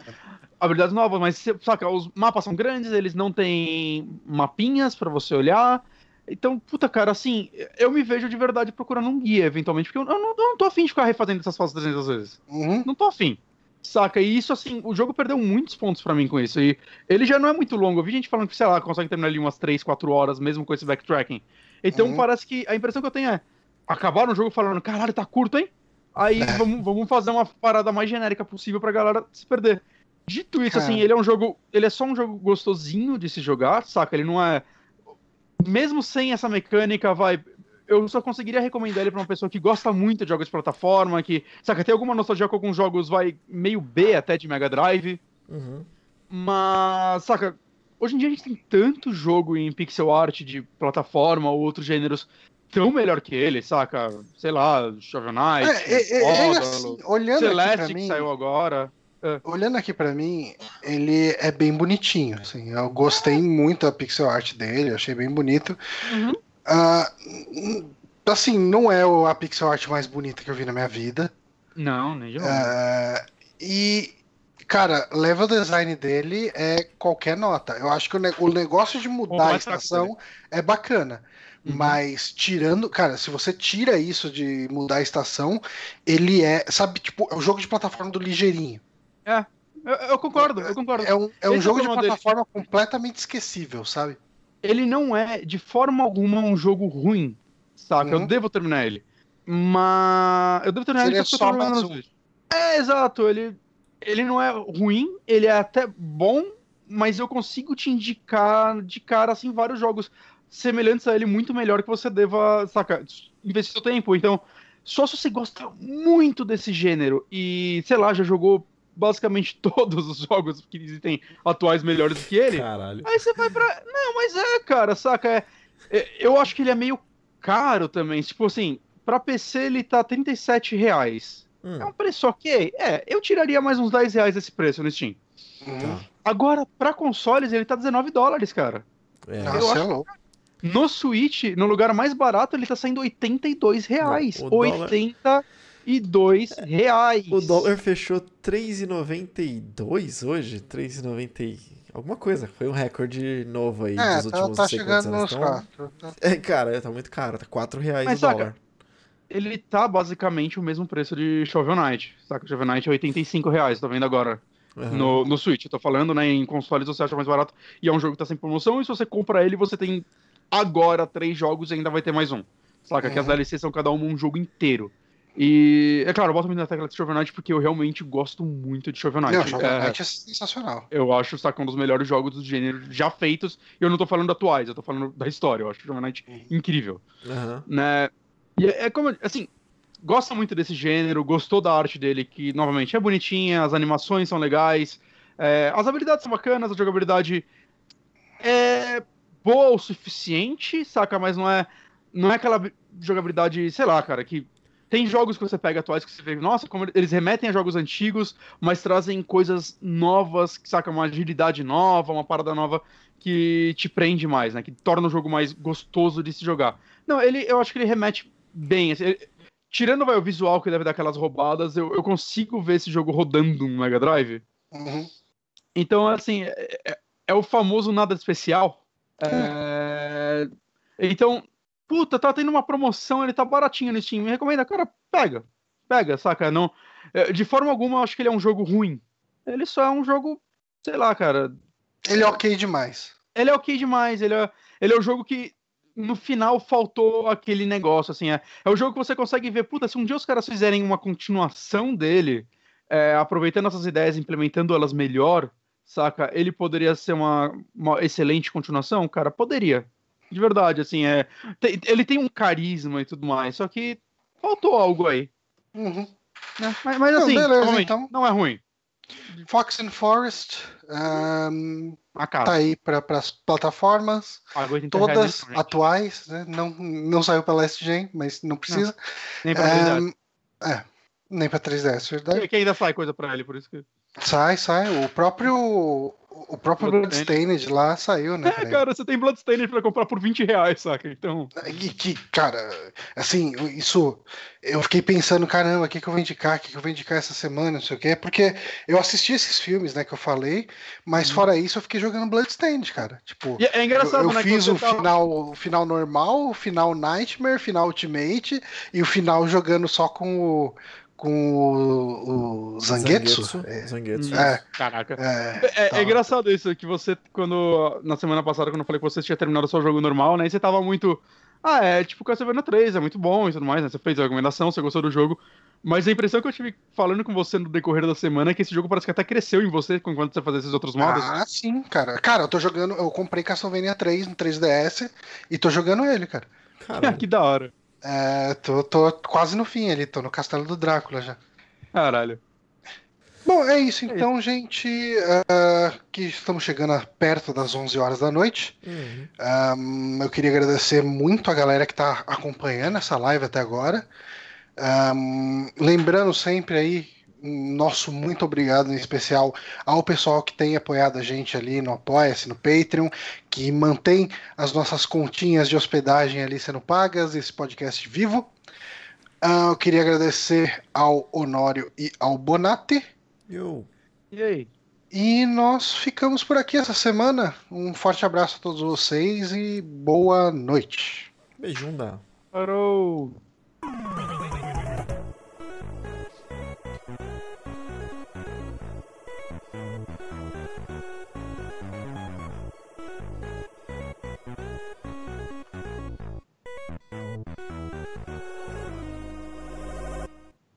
habilidades novas, mas saca, os mapas são grandes, eles não têm mapinhas pra você olhar. Então, puta, cara, assim, eu me vejo de verdade procurando um guia, eventualmente, porque eu, eu não, eu não tô afim de ficar refazendo essas fases 300 vezes. Uhum. Não tô afim. Saca? E isso, assim, o jogo perdeu muitos pontos pra mim com isso. E ele já não é muito longo. Eu vi gente falando que, sei lá, consegue terminar ali umas 3, 4 horas, mesmo com esse backtracking. Então Uhum. parece que a impressão que eu tenho é. Acabaram o jogo falando, caralho, tá curto, hein? Aí É. vamos, vamos fazer uma parada mais genérica possível pra galera se perder. Dito isso, assim, ele é um jogo. Ele é só um jogo gostosinho de se jogar, saca? Ele não é. Mesmo sem essa mecânica, vai. Eu só conseguiria recomendar ele pra uma pessoa que gosta muito de jogos de plataforma, que, saca, tem alguma nostalgia com alguns jogos, vai, meio B até de Mega Drive. Uhum. Mas, saca, hoje em dia a gente tem tanto jogo em pixel art de plataforma ou outros gêneros tão melhor que ele, saca? Sei lá, Shovel Knight, É, é, é, é Odalo, assim, olhando Celeste pra que mim, saiu agora. Olhando aqui pra mim, ele é bem bonitinho, assim, eu gostei muito da pixel art dele, achei bem bonito. Uhum. Hum, assim, não é o- a pixel art mais bonita que eu vi na minha vida. Não, nem de. Ah, e, cara, level design dele é qualquer nota. Eu acho que o, ne- o negócio de mudar a fraco estação é bacana. Uhum. Mas tirando, cara, se você tira isso de mudar a estação, ele é, sabe, tipo, é o jogo de plataforma do ligeirinho. Eu, eu concordo, eu concordo. É um, é um é o jogo de problema dele. plataforma completamente esquecível, sabe? Ele não é, de forma alguma, um jogo ruim, saca? Eu Uhum. devo terminar ele. Mas. Eu devo terminar Seria ele porque eu só mais um. É, exato. Ele, ele não é ruim, ele é até bom, mas eu consigo te indicar de cara, assim, vários jogos semelhantes a ele muito melhor que você deva, saca, investir seu tempo. Então, só se você gosta muito desse gênero e, sei lá, já jogou basicamente [LAUGHS] todos os jogos que existem atuais melhores do que ele, Caralho. Aí você vai pra. Não, mas é, cara, saca? É, é, eu acho que ele é meio caro também. Tipo assim, pra PC ele tá 37 reais. Hum, É um preço ok? É, eu tiraria mais uns 10 reais desse preço no Steam. Uhum. tá. Agora, pra consoles, ele tá 19 dólares, cara. É. Nossa, Eu é acho- louco. No Switch, no lugar mais barato, ele tá saindo 82 reais. O dólar- 82 reais. O dólar fechou 3,92 hoje? 3,90 e alguma coisa. Foi um recorde novo aí É, dos tá, últimos tá quantos chegando anos. nos Então, quatro. Tá- é, cara, tá muito caro. Tá 4 reais Mas o saca, dólar. Ele tá basicamente o mesmo preço de Shovel Knight. Saca? Shovel Knight é 85 reais, tô vendo agora. Aham. no, no Switch. Eu tô falando, né? Em consoles você acha mais barato. E é um jogo que tá sem promoção. E se você compra ele, você tem agora três jogos e ainda vai ter mais um. Saca? Que as Uhum. DLCs são cada uma um jogo inteiro. E, é claro, eu boto muito na tecla de Shovel Knight porque eu realmente gosto muito de Shovel Knight. Não, Shovel É, Knight é sensacional. eu acho, saca, um dos melhores jogos do gênero já feitos. E eu não tô falando atuais, eu tô falando da história. Eu acho o Shovel Knight incrível Aham. né? E é, é como, assim, gosta muito desse gênero, gostou da arte dele, que, novamente, é bonitinha, as animações são legais, é, as habilidades são bacanas, a jogabilidade é boa o suficiente, saca? Mas não é, não é aquela bi- jogabilidade, sei lá, cara, que tem jogos que você pega atuais que você vê, nossa, como eles remetem a jogos antigos, mas trazem coisas novas, saca? Uma agilidade nova, uma parada nova que te prende mais, né? Que torna o jogo mais gostoso de se jogar. Não, ele, eu acho que ele remete bem. assim, ele- tirando vai, o visual que deve dar aquelas roubadas, eu, eu consigo ver esse jogo rodando no Mega Drive. Uhum. Então, assim, é- é- é o famoso nada especial. É... Então, puta, tá tendo uma promoção, ele tá baratinho no Steam. Me recomenda, cara, pega. Pega, saca? Não, é, de forma alguma, eu acho que ele é um jogo ruim. Ele só é um jogo, sei lá, cara. Ele é ok demais. Ele é ok demais. Ele é, ele é o jogo que no final faltou aquele negócio, assim. É, é o jogo que você consegue ver, puta, se um dia os caras fizerem uma continuação dele, é, aproveitando essas ideias, implementando elas melhor, saca? Ele poderia ser uma, uma excelente continuação? Cara, poderia. De verdade, assim, é. Tem, ele tem um carisma e tudo mais, só que faltou algo aí. Uhum. Né? Mas, mas, assim, não, beleza, ruim, então. não é ruim. Fox and Forest um, tá aí para as plataformas, todas atuais, né? não, não saiu pela SGen, mas não precisa. Não, nem pra um, é, nem para 3DS, verdade. Que, que ainda sai coisa para ele, por isso que. Sai, sai. O próprio o próprio Bloodstained lá saiu, né? É, cara, você tem Bloodstained pra comprar por 20 reais, saca? Então. E que, cara, assim, isso. Eu fiquei pensando, caramba, o que, que eu vou indicar, o que, que eu vou indicar essa semana, não sei o quê, porque eu assisti esses filmes, né, que eu falei, mas hum. fora isso eu fiquei jogando Bloodstained, cara. Tipo, e é engraçado, eu, eu né? fiz o tá... final, o final normal, o final Nightmare, o final Ultimate e o final jogando só com o com o, o Zangetsu. Zangetsu. É. Zangetsu. É. Caraca. É, é, tá. é, engraçado isso, que você, quando. Na semana passada, quando eu falei que você tinha terminado o seu jogo normal, né? você tava muito. Ah, é tipo Castlevania 3, é muito bom e tudo mais, né? Você fez a recomendação, você gostou do jogo. Mas a impressão que eu tive falando com você no decorrer da semana é que esse jogo parece que até cresceu em você enquanto você fazia esses outros modos. Ah, sim, cara. Cara, eu tô jogando. Eu comprei Castlevania 3 no 3DS e tô jogando ele, cara. Caramba. [LAUGHS] que da hora. É, tô, tô quase no fim ali, tô no Castelo do Drácula já. Caralho. Bom, é isso é então, gente. Uh, que estamos chegando perto das 11 horas da noite. Uhum. Um, eu queria agradecer muito a galera que está acompanhando essa live até agora. Um, lembrando sempre aí nosso muito obrigado em especial ao pessoal que tem apoiado a gente ali no Apoia-se, no Patreon, que mantém as nossas continhas de hospedagem ali sendo pagas, esse podcast vivo. Uh, eu queria agradecer ao Honório e ao Bonatti. Eu. E aí? E nós ficamos por aqui essa semana. Um forte abraço a todos vocês e boa noite. Beijunda. Parou!